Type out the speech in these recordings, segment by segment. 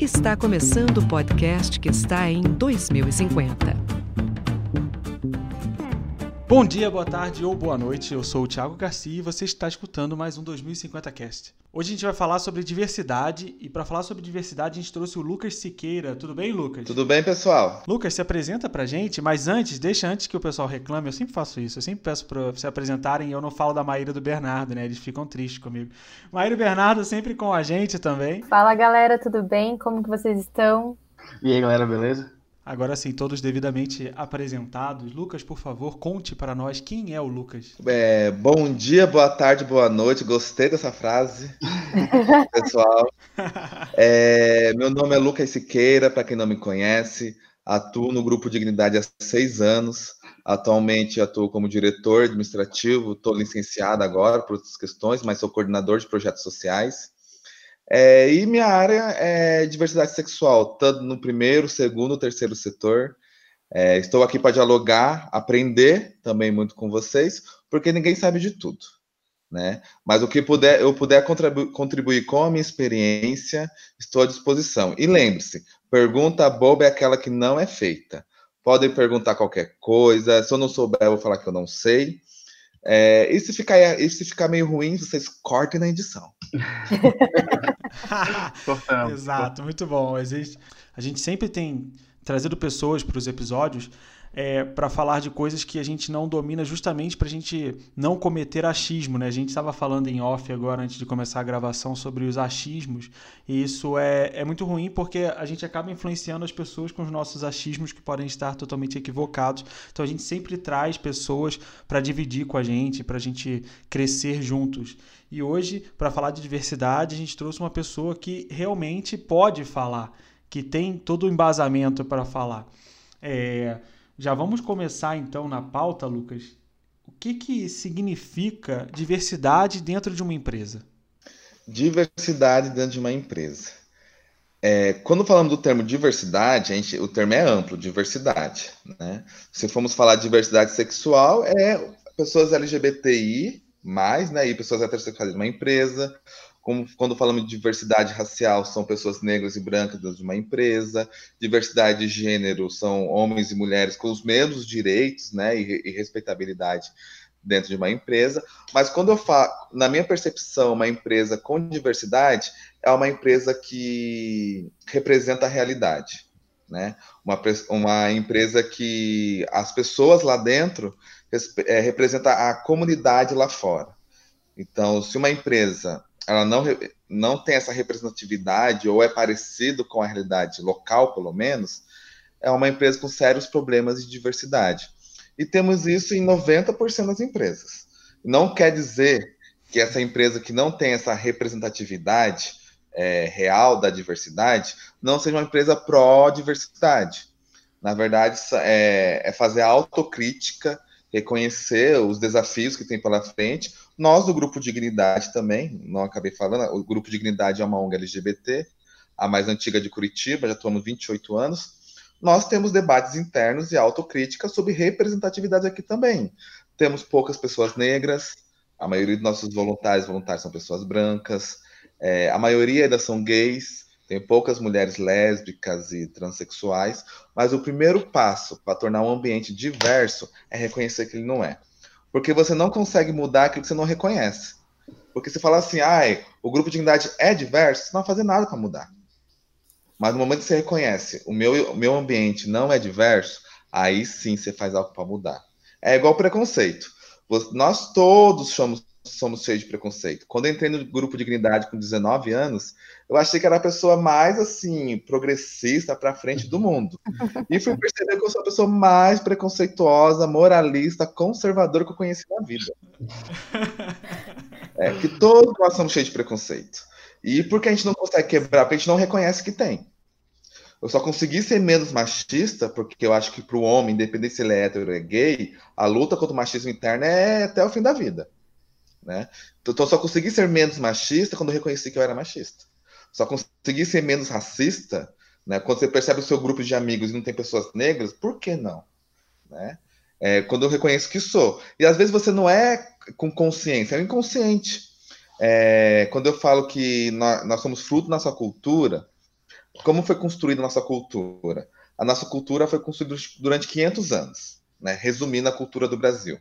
Está começando o podcast que está em 2050. Bom dia, boa tarde ou boa noite. Eu sou o Thiago Garcia e você está escutando mais um 2050 Cast. Hoje a gente vai falar sobre diversidade e para falar sobre diversidade a gente trouxe o Lucas Siqueira. Tudo bem, Lucas? Tudo bem, pessoal? Lucas, se apresenta pra gente, mas antes, deixa antes que o pessoal reclame, eu sempre faço isso. Eu sempre peço para se apresentarem e eu não falo da Maíra do Bernardo, né? Eles ficam tristes comigo. Maíra e Bernardo sempre com a gente também. Fala, galera, tudo bem? Como que vocês estão? E aí, galera, beleza? Agora sim, todos devidamente apresentados. Lucas, por favor, conte para nós quem é o Lucas. É, bom dia, boa tarde, boa noite. Gostei dessa frase, pessoal. É, meu nome é Lucas Siqueira, para quem não me conhece. Atuo no Grupo Dignidade há seis anos. Atualmente atuo como diretor administrativo, estou licenciado agora por outras questões, mas sou coordenador de projetos sociais. É, e minha área é diversidade sexual, tanto no primeiro, segundo, terceiro setor. É, estou aqui para dialogar, aprender também muito com vocês, porque ninguém sabe de tudo, né? Mas o que puder, eu puder contribu contribuir com a minha experiência, estou à disposição. E lembre-se, pergunta boba é aquela que não é feita. Podem perguntar qualquer coisa. Se eu não souber, eu vou falar que eu não sei. É, e, se ficar, e se ficar meio ruim, vocês cortem na edição. Exato, muito bom. A gente, a gente sempre tem trazido pessoas para os episódios é, para falar de coisas que a gente não domina, justamente para a gente não cometer achismo. Né? A gente estava falando em off agora, antes de começar a gravação, sobre os achismos, e isso é, é muito ruim porque a gente acaba influenciando as pessoas com os nossos achismos que podem estar totalmente equivocados. Então a gente sempre traz pessoas para dividir com a gente, para a gente crescer juntos. E hoje, para falar de diversidade, a gente trouxe uma pessoa que realmente pode falar, que tem todo o embasamento para falar. É, já vamos começar então na pauta, Lucas. O que, que significa diversidade dentro de uma empresa? Diversidade dentro de uma empresa. É, quando falamos do termo diversidade, gente, o termo é amplo, diversidade. Né? Se formos falar de diversidade sexual, é pessoas LGBTI, mais, né, e pessoas heterossexuais de uma empresa, como quando falamos de diversidade racial, são pessoas negras e brancas dentro de uma empresa, diversidade de gênero são homens e mulheres com os mesmos direitos né, e, e respeitabilidade dentro de uma empresa. Mas quando eu falo, na minha percepção, uma empresa com diversidade é uma empresa que representa a realidade. Né? Uma, uma empresa que as pessoas lá dentro é, representa a comunidade lá fora. Então, se uma empresa ela não, não tem essa representatividade ou é parecido com a realidade local, pelo menos, é uma empresa com sérios problemas de diversidade. E temos isso em 90% das empresas. Não quer dizer que essa empresa que não tem essa representatividade é, real da diversidade não seja uma empresa pró-diversidade. Na verdade, é, é fazer autocrítica reconhecer os desafios que tem pela frente. Nós, do Grupo Dignidade também, não acabei falando, o Grupo Dignidade é uma ONG LGBT, a mais antiga de Curitiba, já há 28 anos. Nós temos debates internos e autocrítica sobre representatividade aqui também. Temos poucas pessoas negras, a maioria dos nossos voluntários voluntários são pessoas brancas, é, a maioria ainda são gays, tem poucas mulheres lésbicas e transexuais, mas o primeiro passo para tornar um ambiente diverso é reconhecer que ele não é. Porque você não consegue mudar aquilo que você não reconhece. Porque se falar assim, ah, o grupo de dignidade é diverso, você não vai fazer nada para mudar. Mas no momento que você reconhece, o meu, o meu ambiente não é diverso, aí sim você faz algo para mudar. É igual preconceito. Nós todos somos somos cheios de preconceito. Quando eu entrei no grupo de dignidade com 19 anos, eu achei que era a pessoa mais assim, progressista para frente do mundo. E fui perceber que eu sou a pessoa mais preconceituosa, moralista, conservadora que eu conheci na vida. É que todos nós somos cheios de preconceito. E por que a gente não consegue quebrar? Porque a gente não reconhece que tem. Eu só consegui ser menos machista, porque eu acho que para o homem, independente se ele é hétero ou é gay, a luta contra o machismo interno é até o fim da vida. Né? Então, só consegui ser menos machista quando eu reconheci que eu era machista. Só consegui ser menos racista né? quando você percebe o seu grupo de amigos e não tem pessoas negras, por que não? Né? É, quando eu reconheço que sou. E às vezes você não é com consciência, é inconsciente. É, quando eu falo que nós, nós somos fruto da nossa cultura, como foi construída a nossa cultura? A nossa cultura foi construída durante 500 anos, né? resumindo a cultura do Brasil.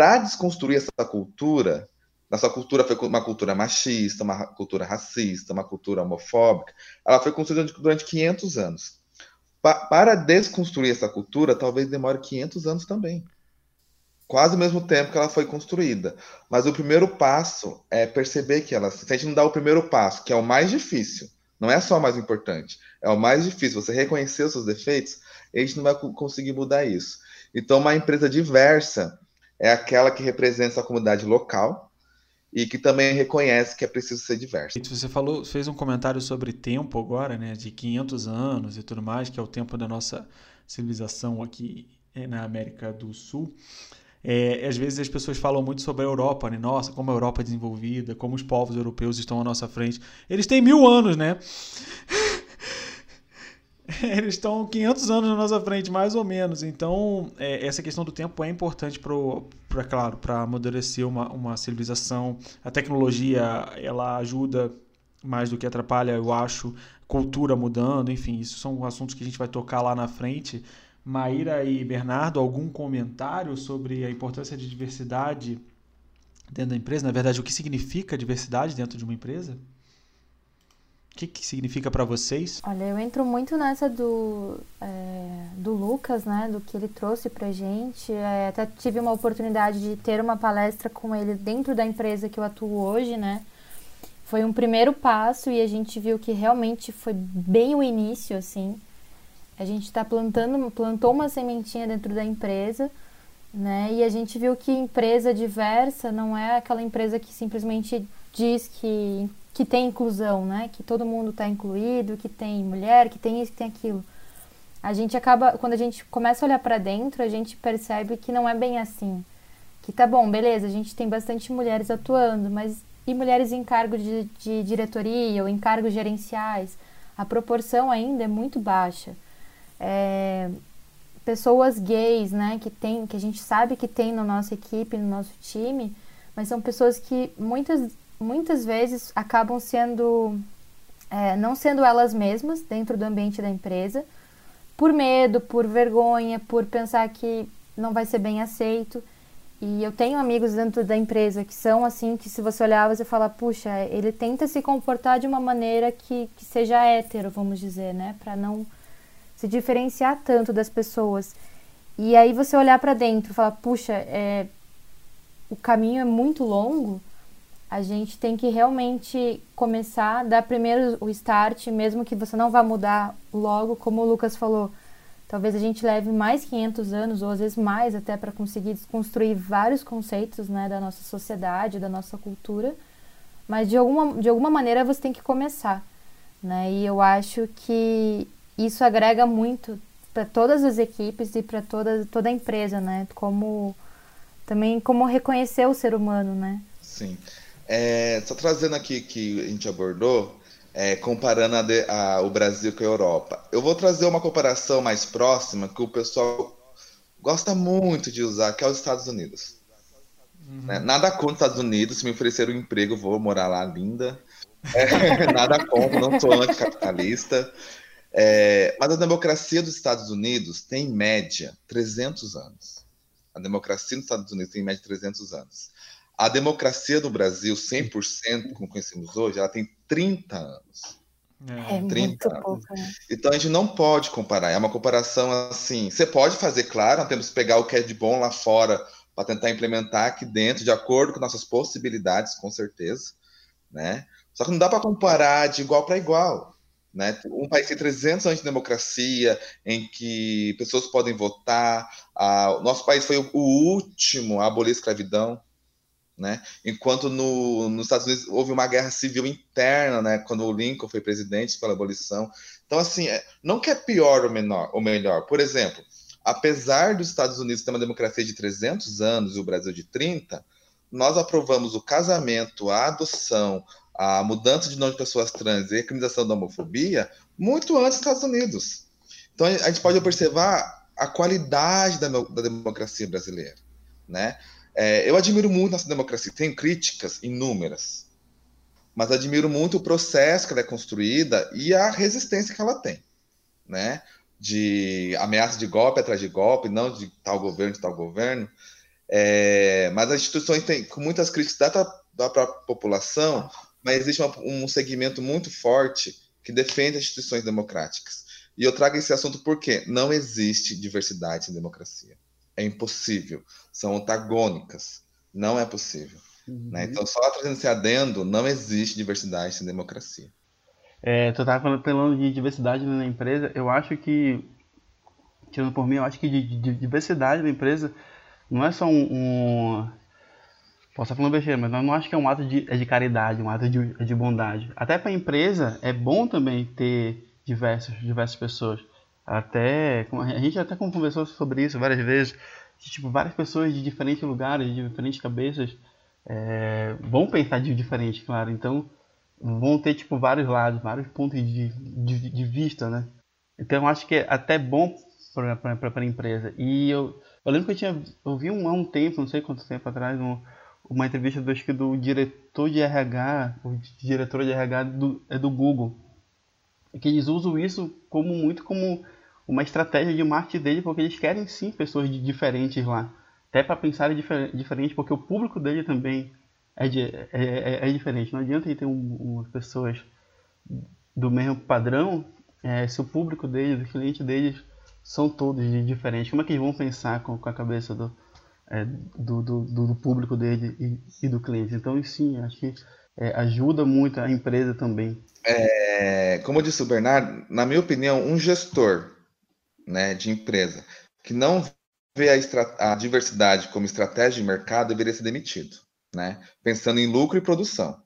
Para desconstruir essa cultura, nossa cultura foi uma cultura machista, uma cultura racista, uma cultura homofóbica. Ela foi construída durante 500 anos. Pa para desconstruir essa cultura, talvez demore 500 anos também. Quase o mesmo tempo que ela foi construída. Mas o primeiro passo é perceber que ela. Se a gente não dá o primeiro passo, que é o mais difícil, não é só o mais importante, é o mais difícil, você reconhecer os seus defeitos, a gente não vai conseguir mudar isso. Então, uma empresa diversa é aquela que representa a comunidade local, e que também reconhece que é preciso ser diverso. Você falou, fez um comentário sobre tempo agora, né, de 500 anos e tudo mais, que é o tempo da nossa civilização aqui eh, na América do Sul. É, às vezes as pessoas falam muito sobre a Europa, né? Nossa, como a Europa é desenvolvida, como os povos europeus estão à nossa frente. Eles têm mil anos, né? Eles estão 500 anos na nossa frente, mais ou menos. Então, é, essa questão do tempo é importante para, claro, para amadurecer uma, uma civilização. A tecnologia, ela ajuda mais do que atrapalha, eu acho. Cultura mudando, enfim, isso são assuntos que a gente vai tocar lá na frente. Maíra e Bernardo, algum comentário sobre a importância de diversidade dentro da empresa? Na verdade, o que significa diversidade dentro de uma empresa? O que, que significa para vocês? Olha, eu entro muito nessa do, é, do Lucas, né? Do que ele trouxe pra gente. É, até tive uma oportunidade de ter uma palestra com ele dentro da empresa que eu atuo hoje, né? Foi um primeiro passo e a gente viu que realmente foi bem o início, assim. A gente está plantando, plantou uma sementinha dentro da empresa, né? E a gente viu que empresa diversa não é aquela empresa que simplesmente diz que que tem inclusão, né? Que todo mundo está incluído, que tem mulher, que tem isso, que tem aquilo. A gente acaba, quando a gente começa a olhar para dentro, a gente percebe que não é bem assim. Que tá bom, beleza, a gente tem bastante mulheres atuando, mas e mulheres em cargo de, de diretoria ou em cargos gerenciais? A proporção ainda é muito baixa. É, pessoas gays, né, que tem, que a gente sabe que tem na nossa equipe, no nosso time, mas são pessoas que muitas muitas vezes acabam sendo é, não sendo elas mesmas dentro do ambiente da empresa, por medo, por vergonha, por pensar que não vai ser bem aceito. E eu tenho amigos dentro da empresa que são assim, que se você olhar, você fala, puxa, ele tenta se comportar de uma maneira que, que seja hétero, vamos dizer, né? Para não se diferenciar tanto das pessoas. E aí você olhar para dentro e falar, puxa, é, o caminho é muito longo, a gente tem que realmente começar, dar primeiro o start, mesmo que você não vá mudar logo, como o Lucas falou. Talvez a gente leve mais 500 anos, ou às vezes mais, até para conseguir desconstruir vários conceitos né, da nossa sociedade, da nossa cultura. Mas de alguma, de alguma maneira você tem que começar. Né? E eu acho que isso agrega muito para todas as equipes e para toda, toda a empresa, né? Como também como reconhecer o ser humano, né? Sim. É, só trazendo aqui que a gente abordou, é, comparando a de, a, o Brasil com a Europa. Eu vou trazer uma comparação mais próxima que o pessoal gosta muito de usar, que é os Estados Unidos. Uhum. Né? Nada contra os Estados Unidos, se me oferecer um emprego, vou morar lá, linda. É, nada contra, não sou anticapitalista. É, mas a democracia dos Estados Unidos tem, em média, 300 anos. A democracia dos Estados Unidos tem, em média, 300 anos. A democracia do Brasil, 100%, como conhecemos hoje, ela tem 30 anos. É, é muito anos. pouco. Né? Então a gente não pode comparar. É uma comparação assim. Você pode fazer, claro, nós temos que pegar o que é de bom lá fora para tentar implementar aqui dentro, de acordo com nossas possibilidades, com certeza. Né? Só que não dá para comparar de igual para igual. Né? Um país que tem 300 anos de democracia, em que pessoas podem votar. o nosso país foi o último a abolir a escravidão. Né? Enquanto no, nos Estados Unidos houve uma guerra civil interna, né? Quando o Lincoln foi presidente pela abolição. Então, assim, é, não que é pior ou, menor, ou melhor. Por exemplo, apesar dos Estados Unidos ter uma democracia de 300 anos e o Brasil de 30, nós aprovamos o casamento, a adoção, a mudança de nome de pessoas trans e a criminalização da homofobia muito antes dos Estados Unidos. Então, a gente pode observar a qualidade da, da democracia brasileira, né? É, eu admiro muito nossa democracia, tenho críticas inúmeras. mas admiro muito o processo que ela é construída e a resistência que ela tem, né? De ameaça de golpe atrás de golpe, não de tal governo, de tal governo. É, mas as instituições têm com muitas críticas da, da própria população, mas existe uma, um segmento muito forte que defende as instituições democráticas. E eu trago esse assunto porque não existe diversidade em democracia. É impossível. São antagônicas. Não é possível. Uhum. Né? Então, só trazendo esse adendo, não existe diversidade sem democracia. É, tu estava falando de diversidade na empresa. Eu acho que, tirando por mim, eu acho que de, de diversidade na empresa não é só um, um Posso estar falando besteira, mas eu não acho que é um ato de, é de caridade, um ato de, de bondade. Até para a empresa é bom também ter diversos, diversas pessoas. Até a gente até conversou sobre isso várias vezes. Tipo, várias pessoas de diferentes lugares, de diferentes cabeças, é, vão pensar de diferente, claro. Então, vão ter tipo vários lados, vários pontos de, de, de vista, né? Então, acho que é até bom para a empresa. E eu, eu lembro que eu tinha eu vi um, há um tempo, não sei quanto tempo atrás, um, uma entrevista do, acho que do diretor de RH, o diretor de RH do, é do Google, que eles usam isso como muito como uma estratégia de marketing dele, porque eles querem sim pessoas diferentes lá, até para pensar difer diferente, porque o público dele também é, de, é, é, é diferente. Não adianta ele ter um, umas pessoas do mesmo padrão é, se o público deles, os clientes deles são todos diferentes. Como é que eles vão pensar com, com a cabeça do, é, do, do, do, público dele e, e, do cliente. Então, sim, acho que ajuda muito a empresa também. Como disse o Bernardo, na minha opinião, um gestor né, de empresa que não vê a, a diversidade como estratégia de mercado deveria ser demitido, né? pensando em lucro e produção.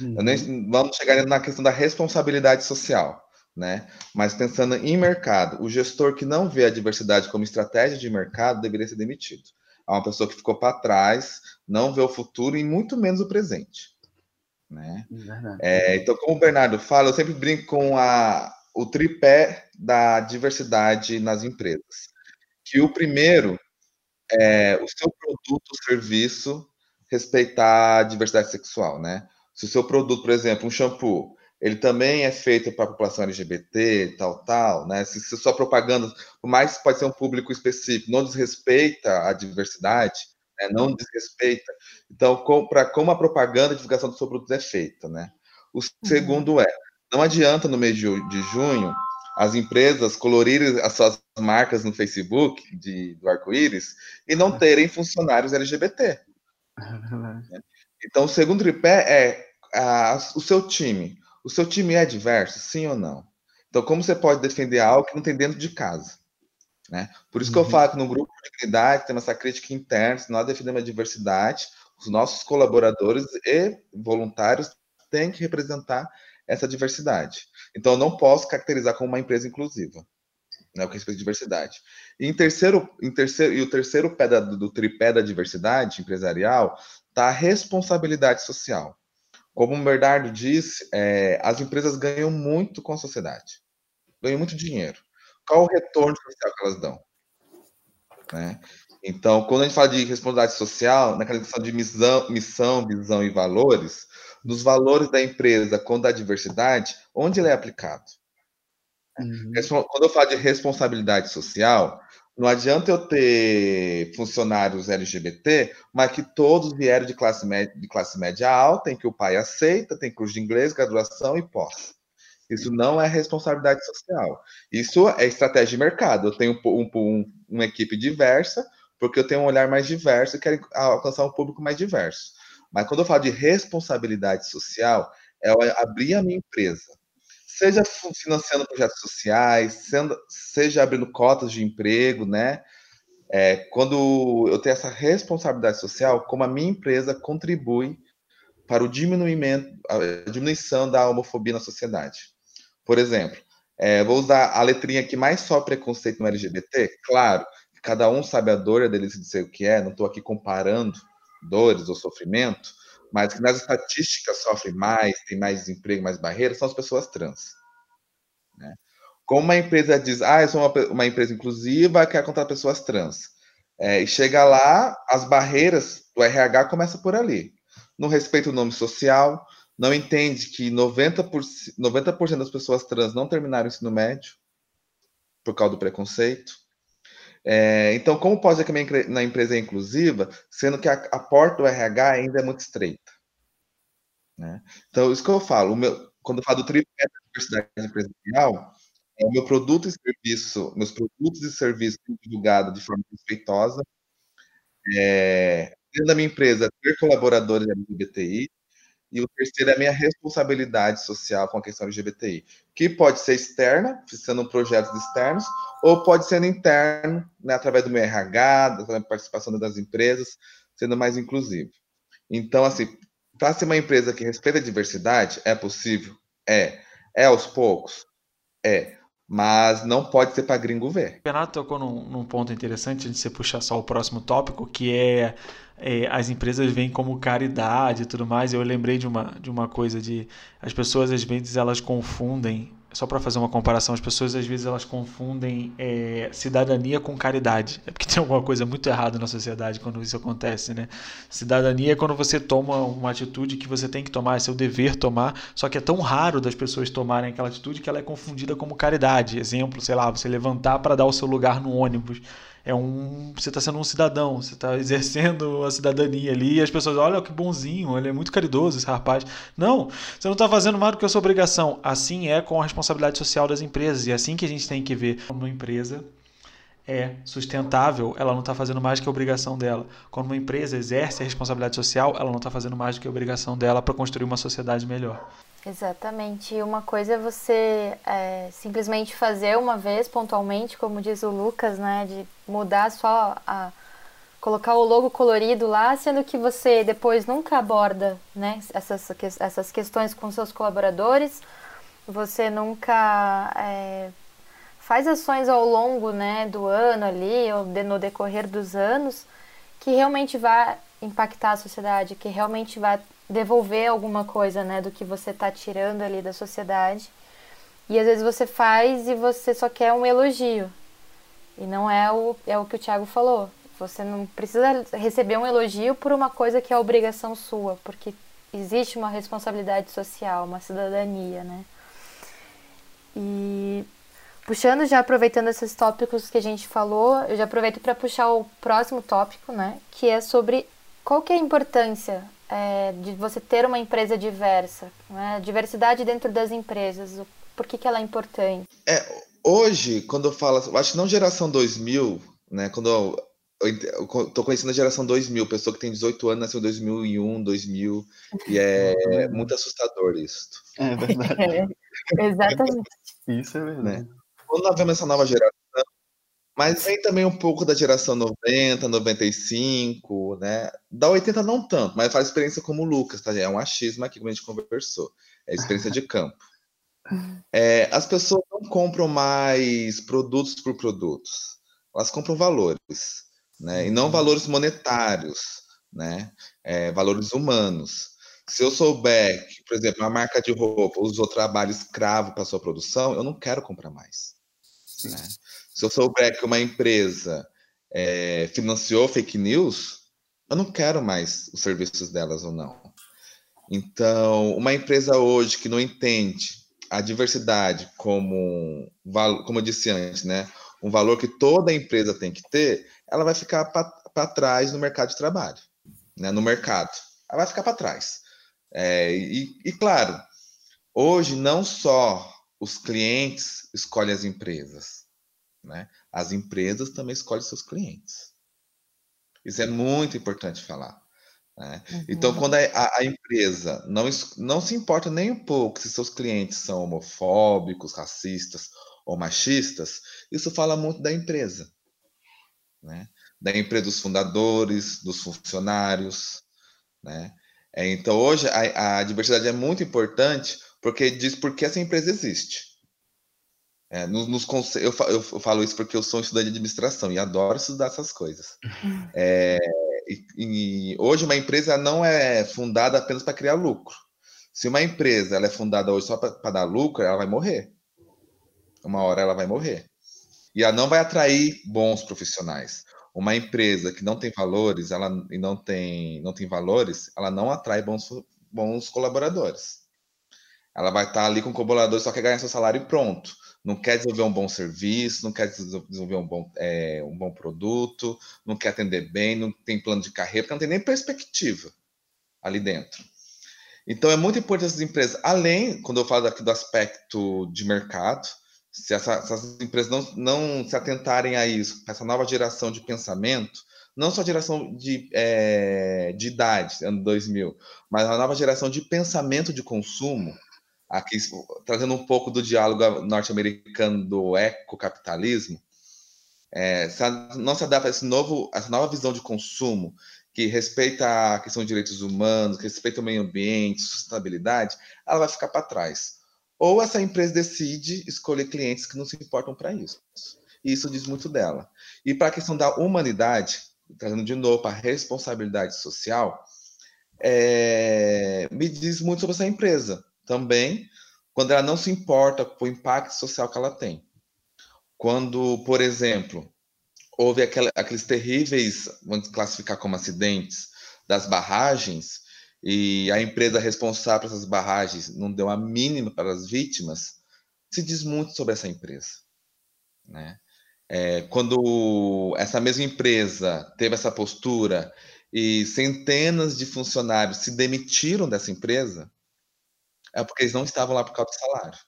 Uhum. Nem, vamos chegar na questão da responsabilidade social. Né? Mas pensando em mercado, o gestor que não vê a diversidade como estratégia de mercado deveria ser demitido a uma pessoa que ficou para trás, não vê o futuro e muito menos o presente. Né? É, então, como o Bernardo fala, eu sempre brinco com a, o tripé da diversidade nas empresas. Que o primeiro é o seu produto ou serviço respeitar a diversidade sexual, né? Se o seu produto, por exemplo, um shampoo, ele também é feito para a população LGBT, tal, tal, né? Se, se sua propaganda, por mais que pode ser um público específico, não desrespeita a diversidade, né? não desrespeita. Então, para como a propaganda e divulgação do seu produto é feita, né? O uhum. segundo é, não adianta no mês de, junho as empresas colorirem as suas marcas no Facebook de, do arco-íris e não terem funcionários LGBT. É então, o segundo tripé é a, o seu time o seu time é diverso, sim ou não? Então, como você pode defender algo que não tem dentro de casa? Né? Por isso que eu uhum. falo que no grupo de dignidade temos essa crítica interna, se nós defendemos a diversidade, os nossos colaboradores e voluntários têm que representar essa diversidade. Então, eu não posso caracterizar como uma empresa inclusiva, né, com respeito à diversidade. E, em terceiro, em terceiro, e o terceiro pé da, do tripé da diversidade empresarial está a responsabilidade social. Como o Bernardo disse, é, as empresas ganham muito com a sociedade, ganham muito dinheiro. Qual o retorno social que elas dão? Né? Então, quando a gente fala de responsabilidade social, naquela questão de missão, missão, visão e valores, nos valores da empresa com da diversidade, onde ele é aplicado? Uhum. Quando eu falo de responsabilidade social, não adianta eu ter funcionários LGBT, mas que todos vieram de classe média, de classe média alta, em que o pai aceita, tem curso de inglês, graduação e pós. Isso não é responsabilidade social. Isso é estratégia de mercado. Eu tenho um, um, uma equipe diversa, porque eu tenho um olhar mais diverso e quero alcançar um público mais diverso. Mas quando eu falo de responsabilidade social, é abrir a minha empresa seja financiando projetos sociais, sendo, seja abrindo cotas de emprego, né? É, quando eu tenho essa responsabilidade social, como a minha empresa contribui para o diminuimento, a diminuição da homofobia na sociedade. Por exemplo, é, vou usar a letrinha que mais sofre preconceito no LGBT. Claro, cada um sabe a dor e delícia de ser o que é, não estou aqui comparando dores ou sofrimento, mas que nas estatísticas sofrem mais, tem mais desemprego, mais barreiras, são as pessoas trans. Né? Como uma empresa diz, ah, eu sou uma, uma empresa inclusiva, quer contratar pessoas trans. É, e chega lá, as barreiras do RH começam por ali. Não respeita o nome social, não entende que 90%, 90 das pessoas trans não terminaram o ensino médio por causa do preconceito. É, então, como pode ser que minha na empresa é inclusiva, sendo que a, a porta do RH ainda é muito estreita? Né? Então, isso que eu falo, meu, quando eu falo do tripé da diversidade empresarial, é o meu produto e serviço, meus produtos e serviços divulgados de forma respeitosa, é, dentro da minha empresa, ter colaboradores LGBTI, e o terceiro é a minha responsabilidade social com a questão LGBTI, que pode ser externa, sendo projetos externos, ou pode ser interno, né, através do meu RH, da participação das empresas, sendo mais inclusivo. Então, assim, para ser uma empresa que respeita a diversidade, é possível? É. É aos poucos? É. Mas não pode ser para gringo ver. O Renato tocou num, num ponto interessante, antes de você puxar só o próximo tópico, que é é, as empresas veem como caridade e tudo mais. Eu lembrei de uma, de uma coisa de as pessoas às vezes elas confundem só para fazer uma comparação, as pessoas às vezes elas confundem é, cidadania com caridade. É porque tem alguma coisa muito errada na sociedade quando isso acontece, né? Cidadania é quando você toma uma atitude que você tem que tomar, é seu dever tomar, só que é tão raro das pessoas tomarem aquela atitude que ela é confundida como caridade. Exemplo, sei lá, você levantar para dar o seu lugar no ônibus é um você está sendo um cidadão, você está exercendo a cidadania ali e as pessoas olha que bonzinho, ele é muito caridoso esse rapaz. Não, você não está fazendo mais do que a sua obrigação. Assim é com a responsabilidade social das empresas e é assim que a gente tem que ver uma empresa é sustentável, ela não está fazendo mais do que a obrigação dela. Quando uma empresa exerce a responsabilidade social, ela não está fazendo mais do que a obrigação dela para construir uma sociedade melhor. Exatamente. Uma coisa é você é, simplesmente fazer uma vez, pontualmente, como diz o Lucas, né? De mudar só a. colocar o logo colorido lá, sendo que você depois nunca aborda né, essas, essas questões com seus colaboradores, você nunca é, faz ações ao longo né, do ano ali, ou de, no decorrer dos anos, que realmente vai impactar a sociedade, que realmente vai devolver alguma coisa, né, do que você está tirando ali da sociedade. E às vezes você faz e você só quer um elogio. E não é o, é o que o Thiago falou. Você não precisa receber um elogio por uma coisa que é obrigação sua, porque existe uma responsabilidade social, uma cidadania, né? E puxando já aproveitando esses tópicos que a gente falou, eu já aproveito para puxar o próximo tópico, né, que é sobre qual que é a importância é, de você ter uma empresa diversa, né? diversidade dentro das empresas, por que, que ela é importante? É, hoje, quando eu falo, eu acho que não geração 2000, né, quando eu, eu, tô conhecendo a geração 2000, pessoa que tem 18 anos, nasceu em 2001, 2000, e é muito assustador isso. É verdade. É, exatamente. Isso é verdade. Né? Quando nós vemos essa nova geração, mas vem também um pouco da geração 90, 95, né? Da 80 não tanto, mas faz experiência como o Lucas, tá? É um achismo aqui, como a gente conversou. É experiência de campo. É, as pessoas não compram mais produtos por produtos. Elas compram valores, né? E não valores monetários, né? É, valores humanos. Se eu souber que, por exemplo, uma marca de roupa usou trabalho escravo para sua produção, eu não quero comprar mais. Né? Se eu souber que uma empresa é, financiou fake news, eu não quero mais os serviços delas ou não. Então, uma empresa hoje que não entende a diversidade como, como eu disse antes, né, um valor que toda empresa tem que ter, ela vai ficar para trás no mercado de trabalho, né, no mercado. Ela vai ficar para trás. É, e, e, claro, hoje não só os clientes escolhem as empresas, né? As empresas também escolhem seus clientes. Isso é muito importante falar. Né? Uhum. Então, quando a, a, empresa não, não se importa nem um pouco se seus clientes são homofóbicos, racistas ou machistas, isso fala muito da empresa. Né? Da empresa dos fundadores, dos funcionários. Né? É, então, hoje, a, a diversidade é muito importante porque diz por que essa empresa existe. É, nos, nos eu, eu, falo isso porque eu sou um estudante de administração e adoro estudar essas coisas. É, e, e hoje uma empresa não é fundada apenas para criar lucro. Se uma empresa ela é fundada hoje só para dar lucro, ela vai morrer. Uma hora ela vai morrer. E ela não vai atrair bons profissionais. Uma empresa que não tem valores, ela e não tem, não tem valores, ela não atrai bons, bons colaboradores. Ela vai estar ali com o colaborador, só quer ganhar seu salário e pronto. Não quer desenvolver um bom serviço, não quer desenvolver um bom, é, um bom produto, não quer atender bem, não tem plano de carreira, porque não tem nem perspectiva ali dentro. Então é muito importante essas empresas, além, quando eu falo aqui do aspecto de mercado, se, essa, essas empresas não, não se atentarem a isso, essa nova geração de pensamento, não só a geração de, é, de idade, ano 2000, mas a nova geração de pensamento de consumo, aqui trazendo um pouco do diálogo norte-americano do ecocapitalismo, é, se não se adapta a esse novo, essa nova visão de consumo que respeita a questão de direitos humanos, que respeita o meio ambiente, sustentabilidade, ela vai ficar para trás. Ou essa empresa decide escolher clientes que não se importam para isso. E isso diz muito dela. E para a questão da humanidade, trazendo de novo a responsabilidade social, é, me diz muito sobre essa empresa também, quando ela não se importa com o impacto social que ela tem. Quando, por exemplo, houve aquela, aqueles terríveis, vamos classificar como acidentes, das barragens, e a empresa responsável por essas barragens não deu a mínima para as vítimas, se diz muito sobre essa empresa. Né? É, quando essa mesma empresa teve essa postura e centenas de funcionários se demitiram dessa empresa, é porque eles não estavam lá por causa do salário.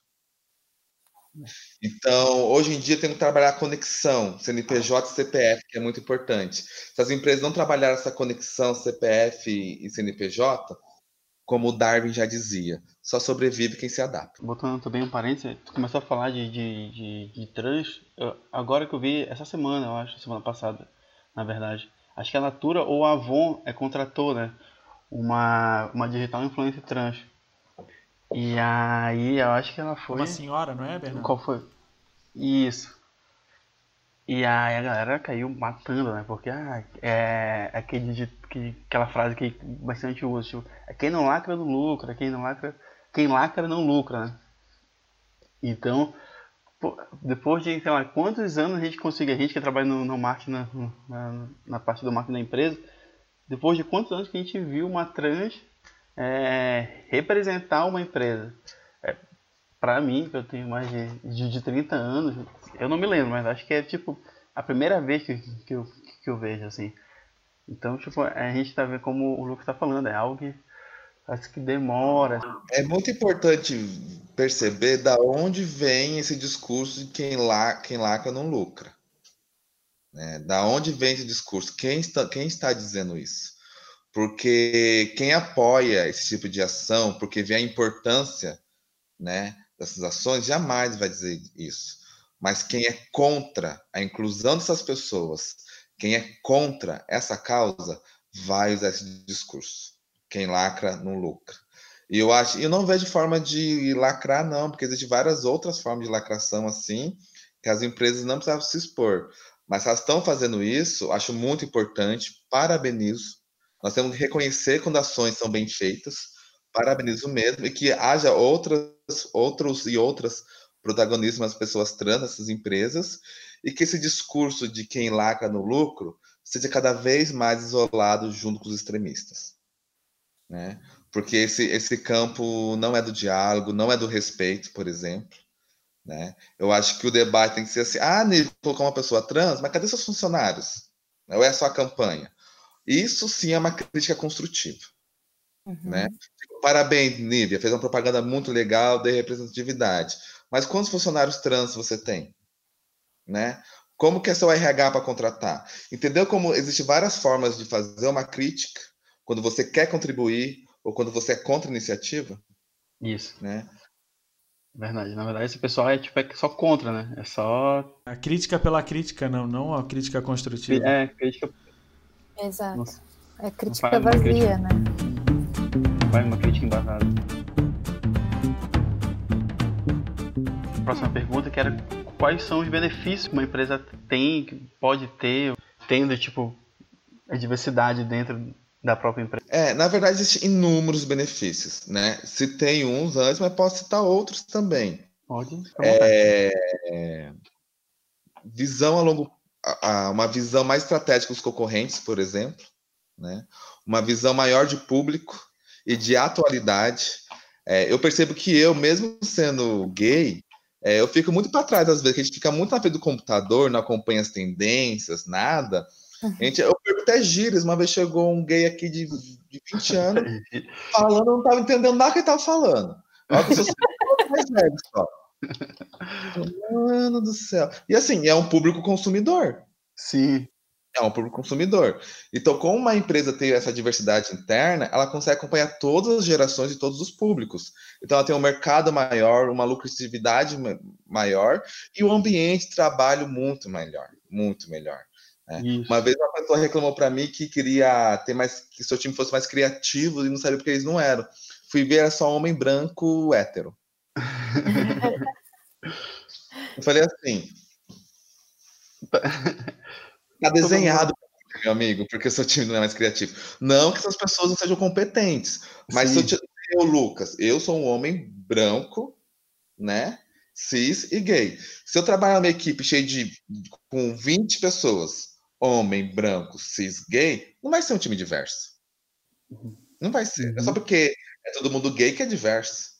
Então, hoje em dia, tem que trabalhar a conexão CNPJ e CPF, que é muito importante. Se as empresas não trabalharem essa conexão CPF e CNPJ, como o Darwin já dizia, só sobrevive quem se adapta. Botando também um parênteses, tu começou a falar de, de, de, de trans, eu, agora que eu vi, essa semana, eu acho, semana passada, na verdade, acho que a Natura ou a Avon é, contratou, né, uma, uma digital influencer trans. E aí eu acho que ela foi. Uma senhora, não é, Bernardo? Qual foi? Isso. E aí a galera caiu matando, né? Porque ah, é, é aquele, que, aquela frase que bastante usa, tipo, é quem não lacra não lucra, quem não lacra. Quem lacra não lucra, né? Então, depois de, sei lá, quantos anos a gente conseguiu, a gente que trabalha no, no marketing, na, na, na parte do marketing da empresa, depois de quantos anos que a gente viu uma trans é, representar uma empresa. É, para mim, que eu tenho mais de, de, de 30 anos, eu não me lembro, mas acho que é tipo a primeira vez que, que, eu, que eu vejo assim. Então, tipo, a gente tá vendo como o Lucas está falando, é algo que acho que demora. É muito importante perceber da onde vem esse discurso de quem, lá, quem lacra não lucra. Né? Da onde vem esse discurso? Quem está, quem está dizendo isso? Porque quem apoia esse tipo de ação, porque vê a importância né, dessas ações, jamais vai dizer isso. Mas quem é contra a inclusão dessas pessoas, quem é contra essa causa, vai usar esse discurso. Quem lacra não lucra. E eu acho, eu não vejo forma de lacrar, não, porque existem várias outras formas de lacração assim, que as empresas não precisavam se expor. Mas elas estão fazendo isso, acho muito importante, parabenizo nós temos que reconhecer quando ações são bem feitas, parabenizo mesmo, e que haja outras, outros e outras protagonistas, pessoas trans nessas empresas, e que esse discurso de quem lacra no lucro seja cada vez mais isolado junto com os extremistas. Né? Porque esse, esse campo não é do diálogo, não é do respeito, por exemplo. Né? Eu acho que o debate tem que ser assim: ah, Nívia colocou uma pessoa trans, mas cadê seus funcionários? Ou é só a campanha? Isso sim é uma crítica construtiva. Uhum. Né? Parabéns, Nívia, fez uma propaganda muito legal de representatividade. Mas quantos funcionários trans você tem? Né? Como que é seu RH para contratar? Entendeu como existem várias formas de fazer uma crítica quando você quer contribuir ou quando você é contra a iniciativa? Isso. Né? Verdade. Na verdade, esse pessoal é tipo é só contra, né? É só a crítica pela crítica, não, não a crítica construtiva. É, crítica Exato. Nossa. É crítica vazia, crítica. né? Vai uma crítica embasada. Próxima pergunta que era quais são os benefícios que uma empresa tem, que pode ter, tendo tipo a diversidade dentro da própria empresa? É, na verdade existem inúmeros benefícios, né? Citei uns antes, mas posso citar outros também. Pode. É... Visão a longo a, uma visão mais estratégica dos concorrentes, por exemplo, né? uma visão maior de público e de atualidade. É, eu percebo que eu, mesmo sendo gay, é, eu fico muito para trás às vezes, que a gente fica muito na frente do computador, não acompanha as tendências, nada. A gente, eu perco até gírias. Uma vez chegou um gay aqui de, de 20 anos, falando, não estava entendendo nada que ele estava falando. Olha que eu sou mais velho só. Mano do céu. E assim, é um público consumidor. Sim. É um público consumidor. Então, como uma empresa tem essa diversidade interna, ela consegue acompanhar todas as gerações e todos os públicos. Então, ela tem um mercado maior, uma lucratividade maior e um ambiente de trabalho muito melhor, muito melhor. Né? Uma vez uma pessoa reclamou para mim que queria ter mais, que seu time fosse mais criativo e não sabia porque eles não eram. Fui ver era só homem branco hétero. Eu falei assim. Tá desenhado, meu amigo, porque seu time não é mais criativo. Não que essas pessoas não sejam competentes, mas se eu, eu, Lucas, eu sou um homem branco, né? Cis e gay. Se eu trabalhar numa equipe cheia de com 20 pessoas, homem, branco, cis, gay, não vai ser um time diverso. Uhum. Não vai ser. É só uhum. porque é todo mundo gay que é diverso.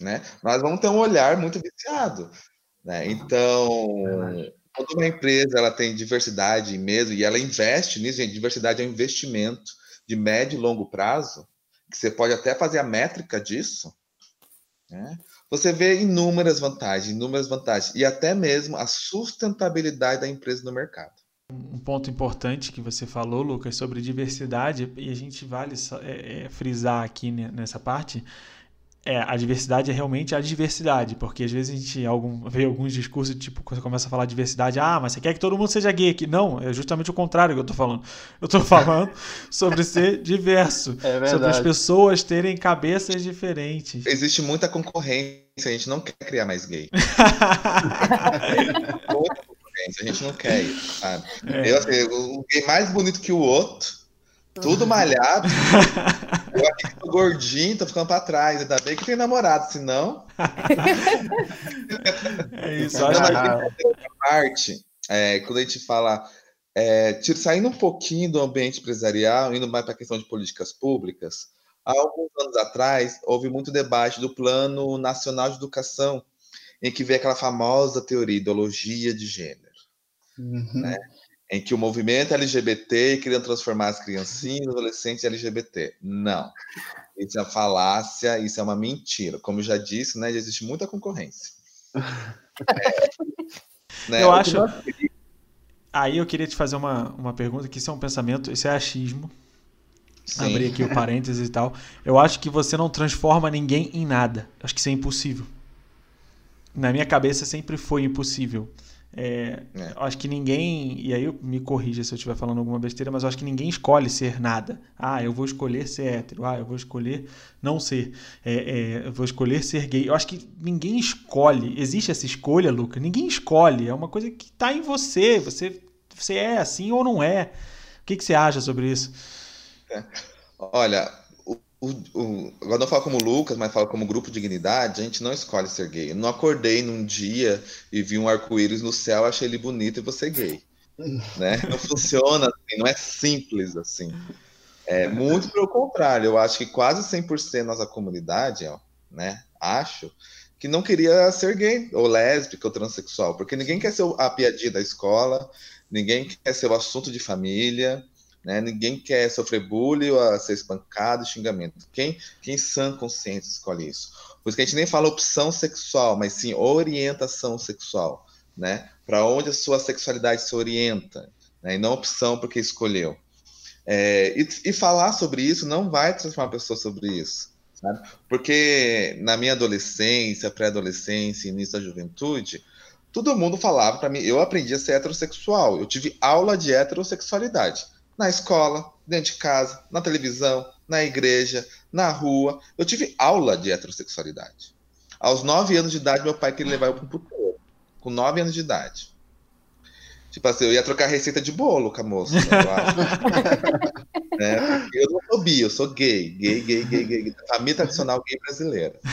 Né? Nós vamos ter um olhar muito viciado. Né? Então, quando uma empresa ela tem diversidade mesmo, e ela investe nisso, gente, diversidade é um investimento de médio e longo prazo, que você pode até fazer a métrica disso, né? você vê inúmeras vantagens, inúmeras vantagens, e até mesmo a sustentabilidade da empresa no mercado. Um ponto importante que você falou, Lucas, sobre diversidade, e a gente vale é, é, frisar aqui nessa parte, é, a diversidade é realmente a diversidade, porque às vezes a gente algum, vê alguns discursos, tipo, quando você começa a falar diversidade, ah, mas você quer que todo mundo seja gay aqui. Não, é justamente o contrário que eu tô falando. Eu tô falando sobre ser diverso, é sobre as pessoas terem cabeças diferentes. Existe muita concorrência, a gente não quer criar mais gay. muita concorrência, a gente não quer isso, sabe? É. Eu, assim, o gay mais bonito que o outro tudo malhado. eu aqui tô gordinho, tô ficando pra trás. Ainda bem que tem namorado, senão. é isso, acho que. parte, é, quando a gente fala. É, saindo um pouquinho do ambiente empresarial, indo mais para a questão de políticas públicas, há alguns anos atrás houve muito debate do Plano Nacional de Educação, em que veio aquela famosa teoria, ideologia de gênero. Uhum. Né? Em que o movimento LGBT queria transformar as criancinhas e adolescentes LGBT. Não. Isso é uma falácia, isso é uma mentira. Como eu já disse, né, existe muita concorrência. É, né, eu acho. Aí eu queria te fazer uma, uma pergunta, que isso é um pensamento, isso é achismo. Sim. Abrir aqui o parênteses e tal. Eu acho que você não transforma ninguém em nada. Acho que isso é impossível. Na minha cabeça sempre foi impossível. É, é. Acho que ninguém, e aí me corrija se eu estiver falando alguma besteira, mas acho que ninguém escolhe ser nada. Ah, eu vou escolher ser hétero. Ah, eu vou escolher não ser. É, é, eu vou escolher ser gay. Eu acho que ninguém escolhe. Existe essa escolha, Luca? Ninguém escolhe. É uma coisa que está em você. você. Você é assim ou não é. O que, que você acha sobre isso? É. Olha, o, o, agora não falo como Lucas, mas falo como grupo Dignidade, a gente não escolhe ser gay. Eu não acordei num dia e vi um arco-íris no céu, achei ele bonito e vou ser gay. né? Não funciona assim, não é simples assim. É muito pelo contrário, eu acho que quase 100% da nossa comunidade, ó, né, acho, que não queria ser gay, ou lésbica, ou transexual, porque ninguém quer ser a piadinha da escola, ninguém quer ser o assunto de família, né? Ninguém quer sofrer bullying ou ser espancado, xingamento. Quem, quem sã consciência escolhe isso? Por isso que a gente nem fala opção sexual, mas sim orientação sexual, né? Para onde a sua sexualidade se orienta, né? E não opção porque escolheu. É, e, e, falar sobre isso não vai transformar a pessoa sobre isso, sabe? Porque na minha adolescência, pré-adolescência, início da juventude, todo mundo falava para mim, eu aprendi a ser heterossexual, eu tive aula de heterossexualidade na escola, dentro de casa, na televisão, na igreja, na rua. Eu tive aula de heterossexualidade. Aos nove anos de idade, meu pai queria levar eu para o puteiro. Com nove anos de idade. Tipo assim, eu ia trocar receita de bolo com a moça. é, eu não sou bi, eu sou gay. Gay, gay, gay, gay. Família tradicional gay brasileira.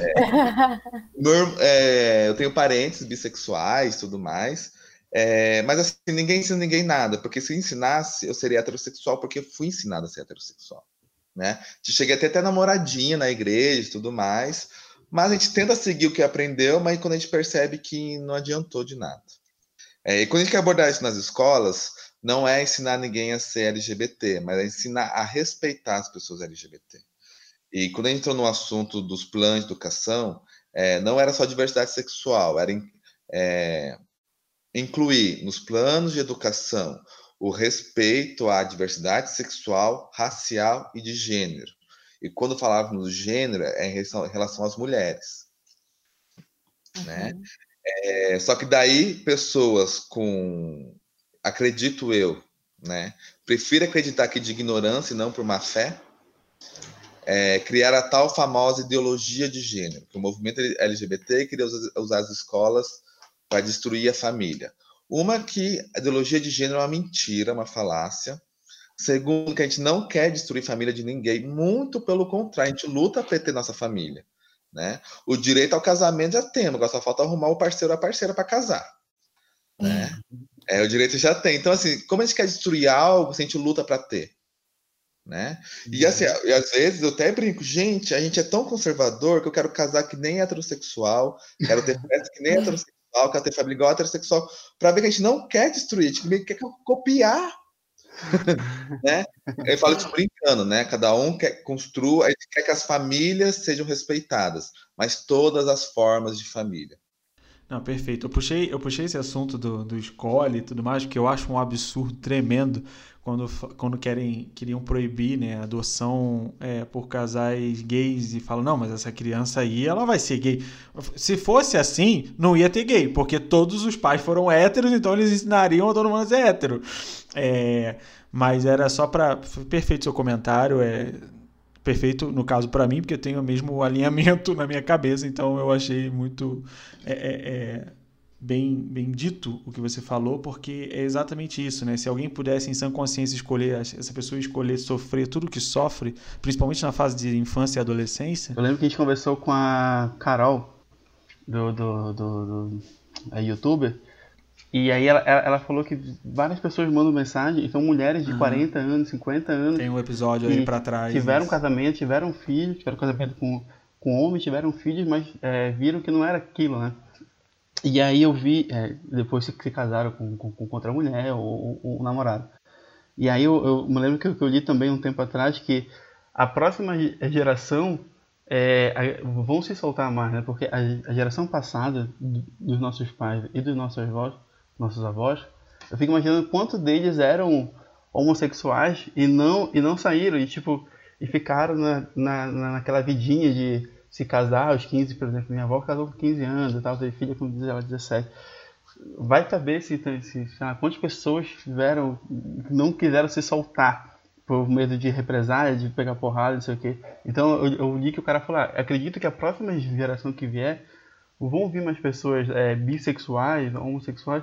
É, meu, é, eu tenho parentes bissexuais e tudo mais. É, mas assim, ninguém ensina ninguém nada, porque se ensinasse, eu seria heterossexual porque fui ensinado a ser heterossexual. né? Cheguei até ter namoradinha na igreja e tudo mais, mas a gente tenta seguir o que aprendeu, mas quando a gente percebe que não adiantou de nada. É, e quando a gente quer abordar isso nas escolas, não é ensinar ninguém a ser LGBT, mas é ensinar a respeitar as pessoas LGBT. E quando a gente entrou no assunto dos planos de educação, é, não era só diversidade sexual, era é, incluir nos planos de educação o respeito à diversidade sexual, racial e de gênero. E quando falávamos do gênero, é em relação, em relação às mulheres. Uhum. Né? É, só que daí pessoas com, acredito eu, né, prefiro acreditar que de ignorância e não por má fé, é, criar a tal famosa ideologia de gênero, que o movimento LGBT queria usar as escolas para destruir a família. Uma que a ideologia de gênero é uma mentira, uma falácia. Segundo, que a gente não quer destruir a família de ninguém, muito pelo contrário, a gente luta para ter nossa família. Né? O direito ao casamento já temos, agora só falta arrumar o parceiro ou a parceira para casar. Né? É, o direito já tem. Então, assim, como a gente quer destruir algo se a gente luta para ter? Né? E assim, e às vezes eu até brinco, gente, a gente é tão conservador que eu quero casar que nem heterossexual, quero ter festa que nem heterossexual, quero ter família igual heterossexual, para ver que a gente não quer destruir, a gente quer copiar. né? Eu falo isso brincando, né? Cada um quer construir, a gente quer que as famílias sejam respeitadas, mas todas as formas de família. Não, perfeito. Eu puxei, eu puxei esse assunto do, do escolhe e tudo mais, que eu acho um absurdo tremendo quando, quando querem, queriam proibir né, a adoção é, por casais gays e falam, não, mas essa criança aí, ela vai ser gay. Se fosse assim, não ia ter gay, porque todos os pais foram héteros, então eles ensinariam a todo mundo a ser hétero. É, mas era só para... Perfeito seu comentário, é perfeito no caso para mim, porque eu tenho o mesmo alinhamento na minha cabeça, então eu achei muito é, é, é, bem, bem dito o que você falou, porque é exatamente isso, né? Se alguém pudesse em sã consciência escolher, essa pessoa escolher sofrer tudo que sofre, principalmente na fase de infância e adolescência. Eu lembro que a gente conversou com a Carol, do, do, do, do a youtuber, e aí ela, ela, falou que várias pessoas mandam mensagem, e são mulheres de uhum. 40 anos, 50 anos. Tem um episódio aí para trás. Tiveram isso. casamento, tiveram filhos, tiveram casamento com, com homens, tiveram filhos, mas é, viram que não era aquilo, né? E aí eu vi, é, depois se, se casaram com, com, com outra mulher ou, ou, ou namorado. E aí eu, eu me lembro que eu, que eu, li também um tempo atrás que a próxima geração é, vão se soltar mais, né? Porque a, a geração passada dos nossos pais e dos nossos avós nossos avós, eu fico imaginando quantos deles eram homossexuais e não e não saíram e tipo e ficaram na, na, naquela vidinha de se casar aos 15, por exemplo, minha avó casou com 15 anos e tal, teve filha com 17. Vai saber se, se, se quantas pessoas tiveram não quiseram se soltar por medo de represália, de pegar porrada, não sei o quê. Então eu, eu li que o cara falou, ah, acredito que a próxima geração que vier vão vir mais pessoas é, bissexuais, homossexuais,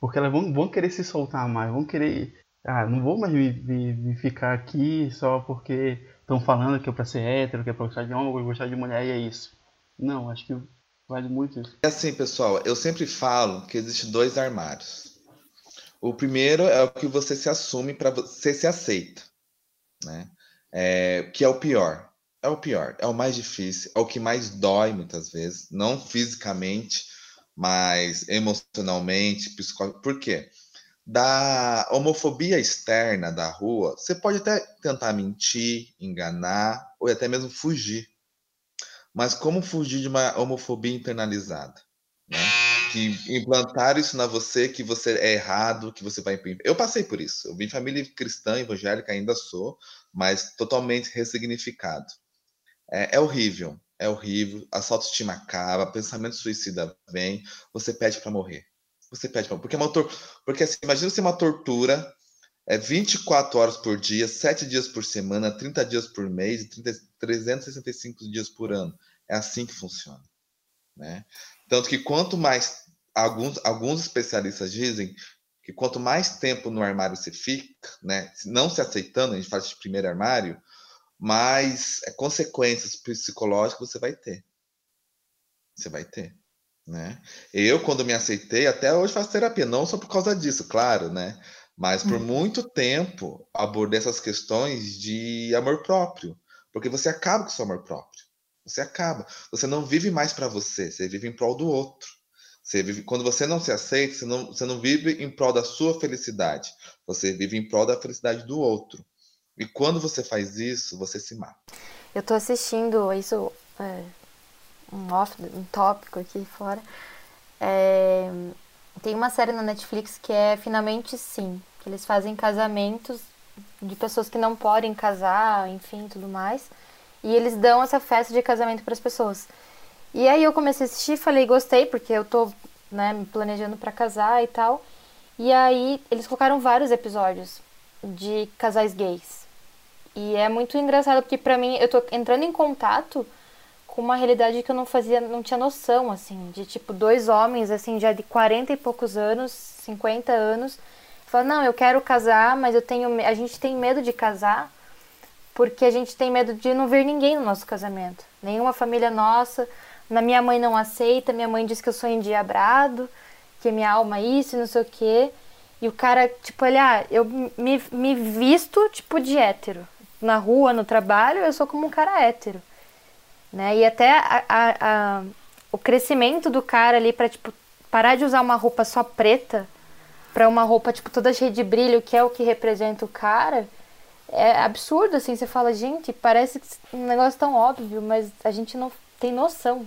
porque elas vão, vão querer se soltar mais, vão querer. Ah, não vou mais me, me, me ficar aqui só porque estão falando que é pra ser hétero, que é pra gostar de homem, gostar de mulher e é isso. Não, acho que vale muito isso. É assim, pessoal, eu sempre falo que existem dois armários. O primeiro é o que você se assume para você se aceita, né? É, que é o pior. É o pior, é o mais difícil, é o que mais dói muitas vezes, não fisicamente, mas emocionalmente, psicologicamente. Por quê? Da homofobia externa da rua, você pode até tentar mentir, enganar ou até mesmo fugir. Mas como fugir de uma homofobia internalizada? Né? Que implantaram isso na você, que você é errado, que você vai. Eu passei por isso. Eu vim família cristã, evangélica, ainda sou, mas totalmente ressignificado. É, é horrível é horrível, a sua autoestima acaba, pensamento suicida vem, você pede para morrer. Você pede para porque é uma tor porque assim, imagina ser uma tortura é 24 horas por dia, 7 dias por semana, 30 dias por mês e 30, 365 dias por ano. É assim que funciona, né? Tanto que quanto mais alguns alguns especialistas dizem que quanto mais tempo no armário você fica, né, não se aceitando, a gente faz de primeiro armário, mais é, consequências psicológicas você vai ter. Você vai ter. Né? Eu, quando me aceitei, até hoje faço terapia, não só por causa disso, claro, né? Mas por muito tempo abordei essas questões de amor próprio, porque você acaba com o seu amor próprio. Você acaba. Você não vive mais para você, você vive em prol do outro. Você vive, quando você não se aceita, você não, você não vive em prol da sua felicidade. Você vive em prol da felicidade do outro. E quando você faz isso, você se mata. Eu tô assistindo isso, é, um off, um tópico aqui fora. É, tem uma série na Netflix que é Finalmente Sim, que eles fazem casamentos de pessoas que não podem casar, enfim, tudo mais. E eles dão essa festa de casamento para as pessoas. E aí eu comecei a assistir, falei, gostei, porque eu tô, né, me planejando para casar e tal. E aí eles colocaram vários episódios de casais gays. E é muito engraçado porque para mim eu tô entrando em contato com uma realidade que eu não fazia, não tinha noção assim, de tipo dois homens assim já de 40 e poucos anos, 50 anos, falam: "Não, eu quero casar, mas eu tenho a gente tem medo de casar porque a gente tem medo de não ver ninguém no nosso casamento. Nenhuma família nossa, na minha mãe não aceita, minha mãe diz que eu sou endiabrado, que minha alma é isso, não sei o quê. E o cara, tipo, ele, ah, eu me, me visto, tipo, de hétero. Na rua, no trabalho, eu sou como um cara hétero. Né? E até a, a, a, o crescimento do cara ali pra, tipo, parar de usar uma roupa só preta pra uma roupa, tipo, toda cheia de brilho, que é o que representa o cara, é absurdo, assim. Você fala, gente, parece um negócio tão óbvio, mas a gente não tem noção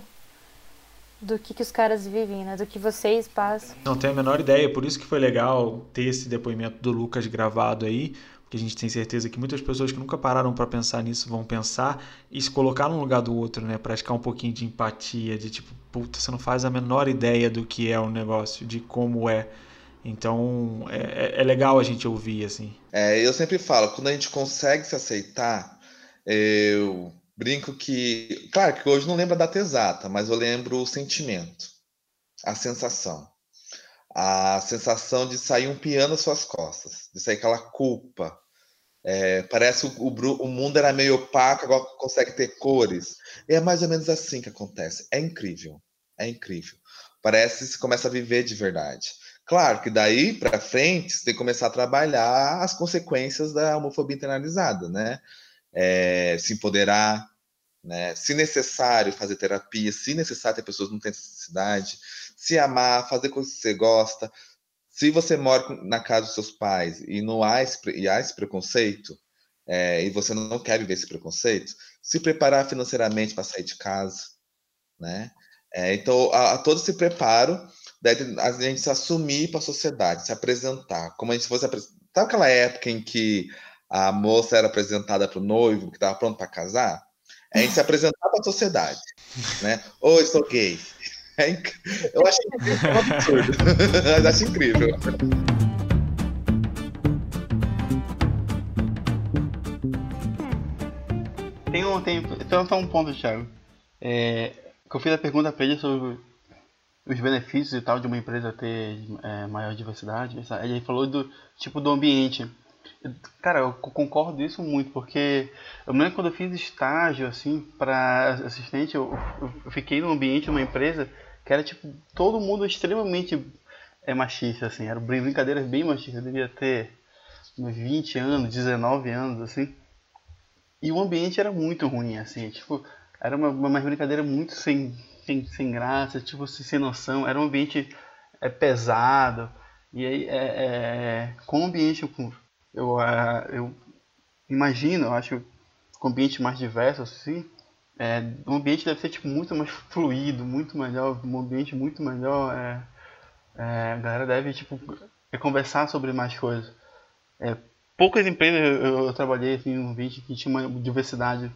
do que, que os caras vivem, né? Do que vocês passam. Não tenho a menor ideia, por isso que foi legal ter esse depoimento do Lucas gravado aí, porque a gente tem certeza que muitas pessoas que nunca pararam para pensar nisso vão pensar e se colocar no lugar do outro, né? Praticar um pouquinho de empatia, de tipo, puta, você não faz a menor ideia do que é o negócio, de como é. Então é, é, é legal a gente ouvir, assim. É, eu sempre falo, quando a gente consegue se aceitar, eu Brinco que, claro que hoje não lembro a data exata, mas eu lembro o sentimento, a sensação. A sensação de sair um piano às suas costas, de sair aquela culpa. É, parece o, o, o, mundo era meio opaco, agora consegue ter cores. E é mais ou menos assim que acontece. É incrível, é incrível. Parece que se começa a viver de verdade. Claro que daí para frente você tem que começar a trabalhar as consequências da homofobia internalizada, né? É, se empoderar, né? Se necessário, fazer terapia, se necessário, ter pessoas que não têm necessidade, se amar, fazer coisas que você gosta. Se você mora na casa dos seus pais e não há esse, e há esse preconceito, é, e você não quer viver esse preconceito, se preparar financeiramente para sair de casa, né? É, então, a, a, todo esse preparo, deve a gente se assumir para a sociedade, se apresentar, como a gente fosse Sabe aquela época em que a moça era apresentada para o noivo, que estava pronto para casar? É a gente se apresentar para a sociedade, né? Oi, sou gay. É inc... Eu acho incrível, é um absurdo. Acho incrível. Tem um, tem, tem um ponto, Thiago. É, que eu fiz a pergunta para ele sobre os benefícios e tal de uma empresa ter é, maior diversidade. Ele falou do tipo do ambiente. Cara, eu concordo isso muito, porque eu lembro quando eu fiz estágio, assim, para assistente, eu, eu, fiquei num ambiente, numa empresa, que era, tipo, todo mundo extremamente é, machista, assim, eram brincadeiras bem machistas, eu devia ter uns 20 anos, 19 anos, assim, e o ambiente era muito ruim, assim, tipo, era uma, uma brincadeira muito sem, sem, sem graça, tipo, sem noção, era um ambiente é, pesado, e aí, é, é, com o ambiente com eu, uh, eu imagino, eu acho com ambiente mais diverso assim, é, o ambiente deve ser tipo, muito mais fluido, muito melhor, um ambiente muito melhor. É, é, a galera deve tipo, conversar sobre mais coisas. É, poucas empresas eu, eu trabalhei assim, em um ambiente que tinha uma diversidade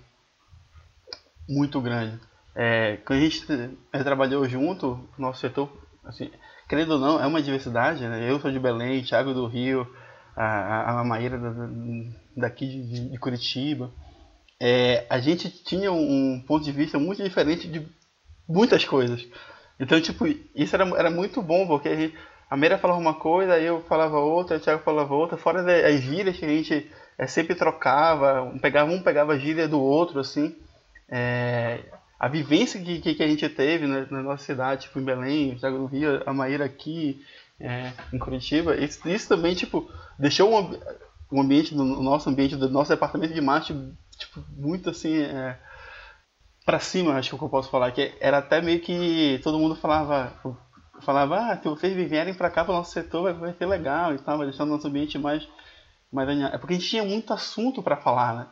muito grande. É, quando a gente é, trabalhou junto, nosso setor, assim, querendo ou não, é uma diversidade. Né? Eu sou de Belém, Thiago do Rio, a, a Maíra daqui de, de Curitiba, é, a gente tinha um ponto de vista muito diferente de muitas coisas. Então, tipo, isso era, era muito bom, porque a, Meira falava uma coisa, eu falava outra, o Thiago falava outra, fora as gírias que a gente é, sempre trocava, um pegava, um pegava a gíria do outro, assim. É, a vivência que, que, que, a gente teve né, na nossa cidade, tipo, em Belém, o Thiago no Rio, a Maíra aqui, é, em Curitiba. Isso, isso, também, tipo, deixou um, um ambiente, do nosso ambiente, do nosso departamento de marketing, tipo, muito assim, é, para cima, acho que eu posso falar, que era até meio que todo mundo falava, falava, ah, se vocês vierem para cá, para o nosso setor, vai, vai ser legal e tal, vai deixar o nosso ambiente mais, mais É porque a gente tinha muito assunto para falar, né?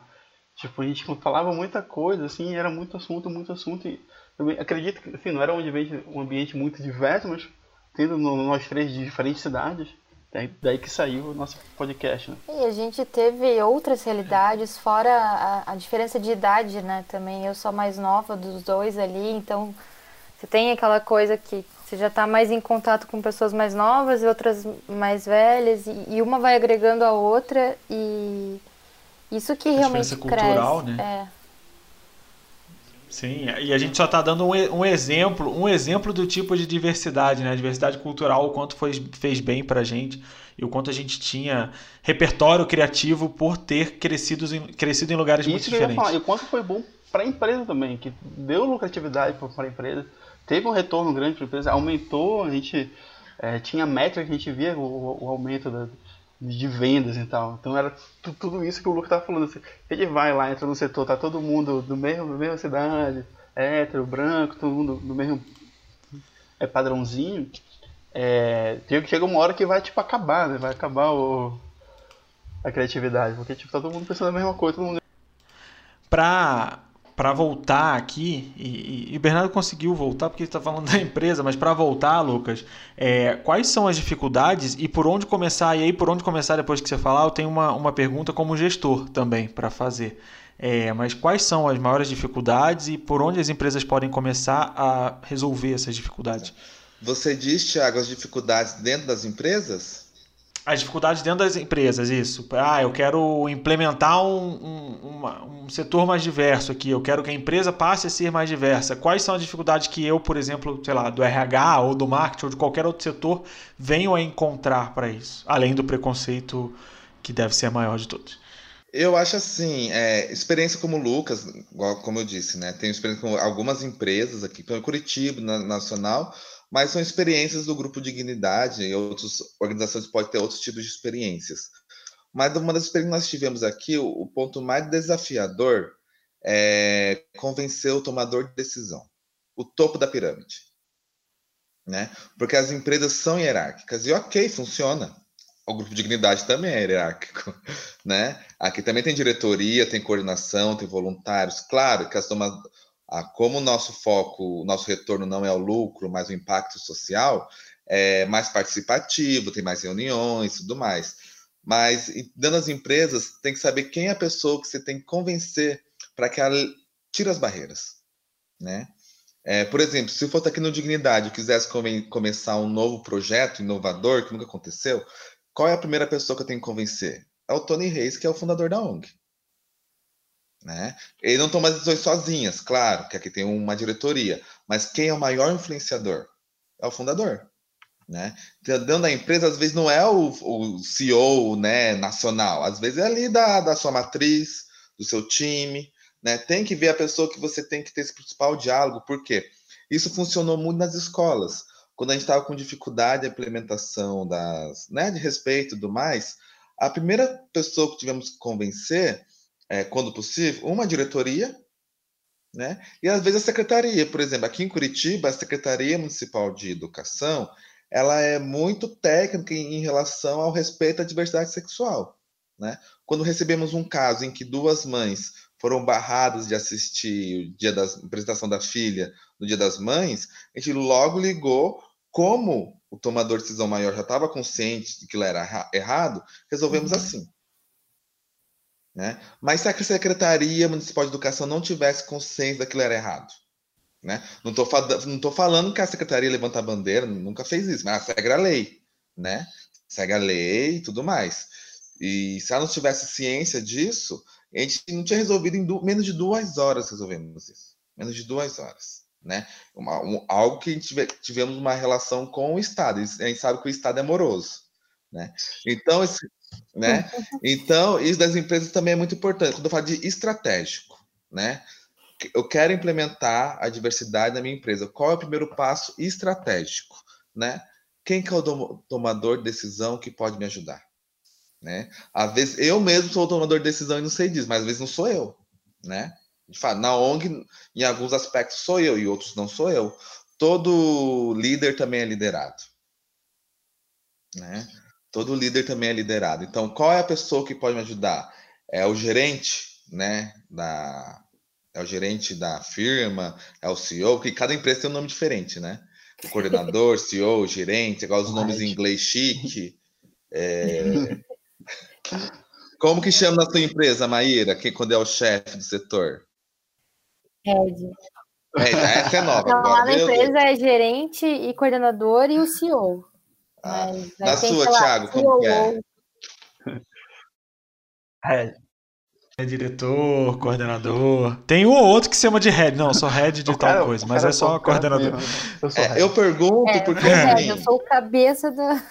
Tipo, a gente falava muita coisa, assim, era muito assunto, muito assunto. E eu acredito que, assim, não era um ambiente, um ambiente muito diverso, mas tendo nós três de diferentes cidades, daí, daí que saiu o nosso podcast, né? E a gente teve outras realidades, fora a, a diferença de idade, né, também. Eu sou mais nova dos dois ali, então você tem aquela coisa que você já está mais em contato com pessoas mais novas e outras mais velhas, e, e uma vai agregando a outra, e isso que a realmente cultural, cresce. né? É. Sim, e a gente só está dando um, um, exemplo, um exemplo do tipo de diversidade, né? A diversidade cultural, o quanto foi, fez bem para a gente e o quanto a gente tinha repertório criativo por ter crescido em, crescido em lugares Isso muito diferentes. Falar, e o quanto foi bom para a empresa também, que deu lucratividade para a empresa, teve um retorno grande para a empresa, aumentou, a gente é, tinha métrica que a gente via o, o aumento da, de vendas e tal. Então era tudo isso que o Lucas tava falando. Assim, ele vai lá, entra no setor, tá todo mundo do mesmo, da mesma cidade, hétero, branco, todo mundo do mesmo é, padrãozinho. É, chega uma hora que vai tipo acabar, né? Vai acabar o, a criatividade, porque tipo, tá todo mundo pensando a mesma coisa, todo mundo... Pra para voltar aqui, e, e, o Bernardo conseguiu voltar porque ele está falando da empresa, mas para voltar, Lucas, é, quais são as dificuldades e por onde começar? E aí, por onde começar depois que você falar, eu tenho uma, uma pergunta como gestor também para fazer. É, mas quais são as maiores dificuldades e por onde as empresas podem começar a resolver essas dificuldades? Você diz, Thiago, as dificuldades dentro das empresas? As dificuldades dentro das empresas, isso. Ah, eu quero implementar um, um, um, setor mais diverso aqui, eu quero que a empresa passe a ser mais diversa. Quais são as dificuldades que eu, por exemplo, sei lá, do RH ou do marketing ou de qualquer outro setor, venho a encontrar para isso? Além do preconceito que deve ser a maior de todos. Eu acho assim, é, experiência como Lucas, como eu disse, né? Tenho experiência com algumas empresas aqui, Curitiba, na, Nacional, mas são experiências do grupo Dignidade e outras organizações podem ter outros tipos de experiências. Mas uma das experiências que nós tivemos aqui, o, ponto mais desafiador é convencer o tomador de decisão, o topo da pirâmide. Né? Porque as empresas são hierárquicas e ok, funciona. O grupo Dignidade também é hierárquico, né? Aqui também tem diretoria, tem coordenação, tem voluntários. Claro que as tomadoras ah, como o nosso foco, o nosso retorno não é o lucro, mas o impacto social, é mais participativo, tem mais reuniões, tudo mais. Mas dando às empresas, tem que saber quem é a pessoa que você tem que convencer para que ela tire as barreiras, né? É, por exemplo, se eu fosse aqui no Dignidade e quisesse come começar um novo projeto inovador que nunca aconteceu, qual é a primeira pessoa que eu tenho que convencer? É o Tony Reis, que é o fundador da ONG. Né? Ele não toma decisões sozinhas, claro, que aqui tem uma diretoria, mas quem é o maior influenciador? É o fundador. Né? Então, dentro da empresa, às vezes não é o, o CEO né, nacional, às vezes é ali da, da sua matriz, do seu time. Né? Tem que ver a pessoa que você tem que ter esse principal diálogo, por quê? Isso funcionou muito nas escolas. Quando a gente estava com dificuldade na implementação das, né, de respeito e tudo mais, a primeira pessoa que tivemos que convencer é, quando possível, uma diretoria, né? E às vezes a secretaria, por exemplo, aqui em Curitiba, a Secretaria Municipal de Educação, ela é muito técnica em, relação ao respeito à diversidade sexual, né? Quando recebemos um caso em que duas mães foram barradas de assistir o dia da apresentação da filha no Dia das Mães, a gente logo ligou como o tomador de decisão maior já estava consciente de que ele era errado, resolvemos uhum. assim. Né? Mas se a Secretaria Municipal de Educação não tivesse consciência daquilo era errado, né? Não estou não falando que a Secretaria levanta a bandeira, nunca fez isso, mas segue a lei, né? Segue a lei e tudo mais. E se ela não tivesse ciência disso, a gente não tinha resolvido em menos de duas horas resolvemos isso. Menos de duas horas. Né? Uma, um, algo que a gente tive, tivemos uma relação com o Estado. A gente sabe que o Estado é moroso. Né? Então, esse, né? Então, isso das empresas também é muito importante. Quando eu falo de estratégico, né? Eu quero implementar a diversidade na minha empresa. Qual é o primeiro passo estratégico, né? quem que é o tomador de decisão que pode me ajudar? Né? Às vezes eu mesmo sou o tomador de decisão e não sei disso, mas às vezes não sou eu, né? De fato, na ONG, em alguns aspectos sou eu e outros não sou eu. Todo líder também é liderado, né? Todo líder também é liderado. Então, qual é a pessoa que pode me ajudar? É o gerente, né? Da é o gerente da firma, é o CEO, porque cada empresa tem um nome diferente, né? O coordenador, CEO, gerente, igual os nomes em inglês chique. É... Como que chama na sua empresa, Maíra, quem, quando é o chefe do setor? Head. Head, essa é nova. Então, agora, lá na empresa é gerente e coordenador e o CEO. Ah, na sua, Thiago, como que é? Head. É diretor, coordenador. Tem um ou outro que se chama de head. Não, sou head de o tal cara, coisa, mas é só coordenador. Eu, é, eu, pergunto é, porque. É, assim, eu sou o cabeça da.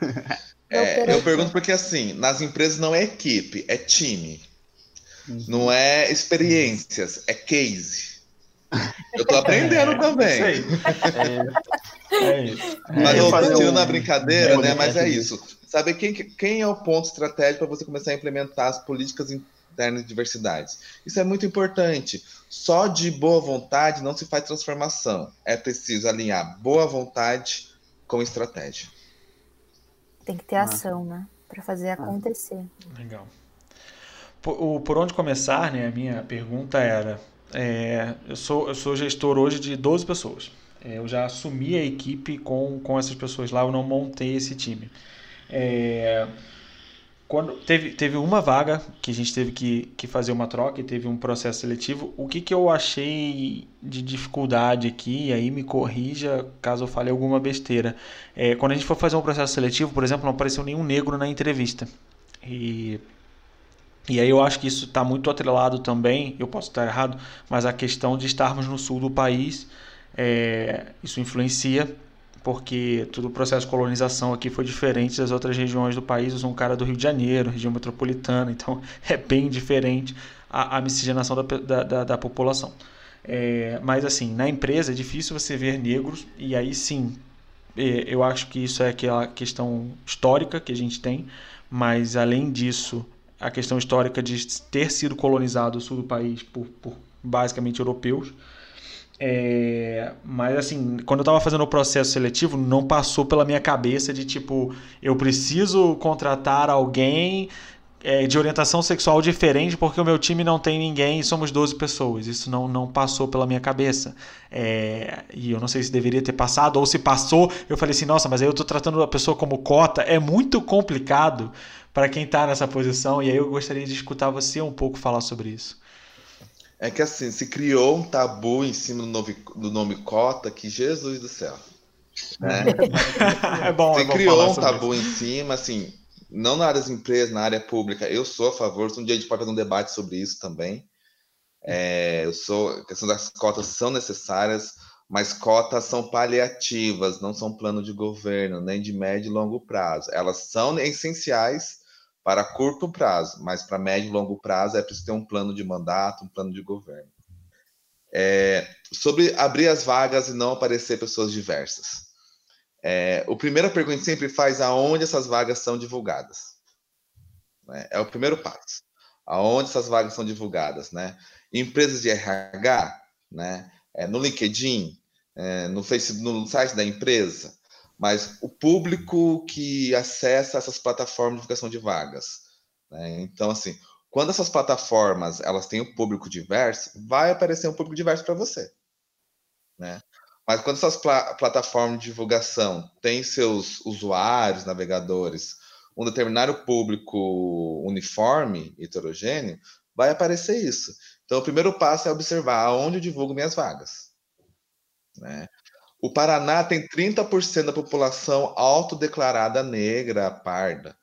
É, eu pergunto porque assim, nas empresas não é equipe, é time. Uhum. Não é experiências, é case. Eu tô aprendendo é, também. É, é isso. Mas eu tô tirando a brincadeira, né? Mas é isso. Saber quem, quem é o ponto estratégico para você começar a implementar as políticas internas de diversidade. Isso é muito importante. Só de boa vontade não se faz transformação. É preciso alinhar boa vontade com estratégia. Tem que ter ação, né? Para fazer acontecer. Legal. Por, por, onde começar, né? A minha pergunta era: é, eu, sou, eu sou gestor hoje de 12 pessoas. É, eu já assumi a equipe com, com essas pessoas lá, eu não montei esse time. É, quando teve, teve uma vaga que a gente teve que, que fazer uma troca e teve um processo seletivo, o que, que eu achei de dificuldade aqui, e aí me corrija caso eu fale alguma besteira. É, quando a gente for fazer um processo seletivo, por exemplo, não apareceu nenhum negro na entrevista. E, e aí eu acho que isso está muito atrelado também, eu posso estar errado, mas a questão de estarmos no sul do país, é, isso influencia porque todo o processo de colonização aqui foi diferente das outras regiões do país. Eu sou um cara do Rio de Janeiro, região metropolitana, então é bem diferente a, a miscigenação da, da, da população. É, mas assim, na empresa é difícil você ver negros, e aí sim, é, eu acho que isso é aquela questão histórica que a gente tem, mas além disso, a questão histórica de ter sido colonizado o sul do país por, por basicamente europeus, é, mas assim, quando eu estava fazendo o processo seletivo, não passou pela minha cabeça de tipo, eu preciso contratar alguém é, de orientação sexual diferente porque o meu time não tem ninguém e somos 12 pessoas. Isso não, não passou pela minha cabeça. É, e eu não sei se deveria ter passado, ou se passou, eu falei assim, nossa, mas aí eu estou tratando a pessoa como cota. É muito complicado para quem está nessa posição, e aí eu gostaria de escutar você um pouco falar sobre isso. É que assim, se criou um tabu em cima do nome, do nome cota que Jesus do céu. Né? é bom, se é bom criou um tabu isso. em cima, assim, não na área das empresas, na área pública. Eu sou a favor, um dia a gente pode fazer um debate sobre isso também. É, eu sou, a questão das cotas são necessárias, mas cotas são paliativas, não são plano de governo, nem de médio e longo prazo. Elas são essenciais para curto prazo, mas para médio e longo prazo é preciso ter um plano de mandato, um plano de governo. É, sobre abrir as vagas e não aparecer pessoas diversas. É, o primeiro pergunta sempre faz aonde essas vagas são divulgadas. Né? É o primeiro passo. Aonde essas vagas são divulgadas, né? Empresas de RH, né? É, no LinkedIn, é, no Facebook, no site da empresa, mas o público que acessa essas plataformas de divulgação de vagas. Né? Então, assim, quando essas plataformas elas têm um público diverso, vai aparecer um público diverso para você. Né? Mas quando essas pla plataformas de divulgação têm seus usuários, navegadores, um determinado público uniforme, heterogêneo, vai aparecer isso. Então, o primeiro passo é observar aonde eu divulgo minhas vagas. Né? O Paraná tem 30% da população autodeclarada negra, parda.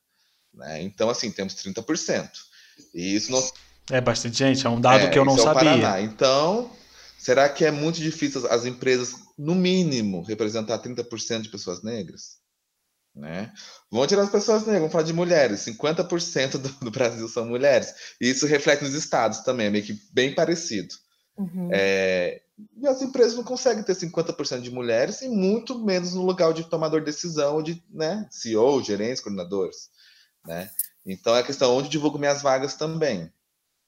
Né? Então, assim, temos 30%. E isso não. É bastante gente, é um dado é, que eu não é sabia. Paraná. Então, será que é muito difícil as empresas, no mínimo, representar 30% de pessoas negras? Né? Vamos tirar as pessoas negras, vamos falar de mulheres. 50% do, do Brasil são mulheres. E isso reflete nos estados também, é meio que bem parecido. Uhum. É, e as empresas não conseguem ter 50% de mulheres e muito menos no lugar de tomador de decisão, de né, CEO, gerentes, coordenadores. Né? Então é a questão onde divulgo minhas vagas também.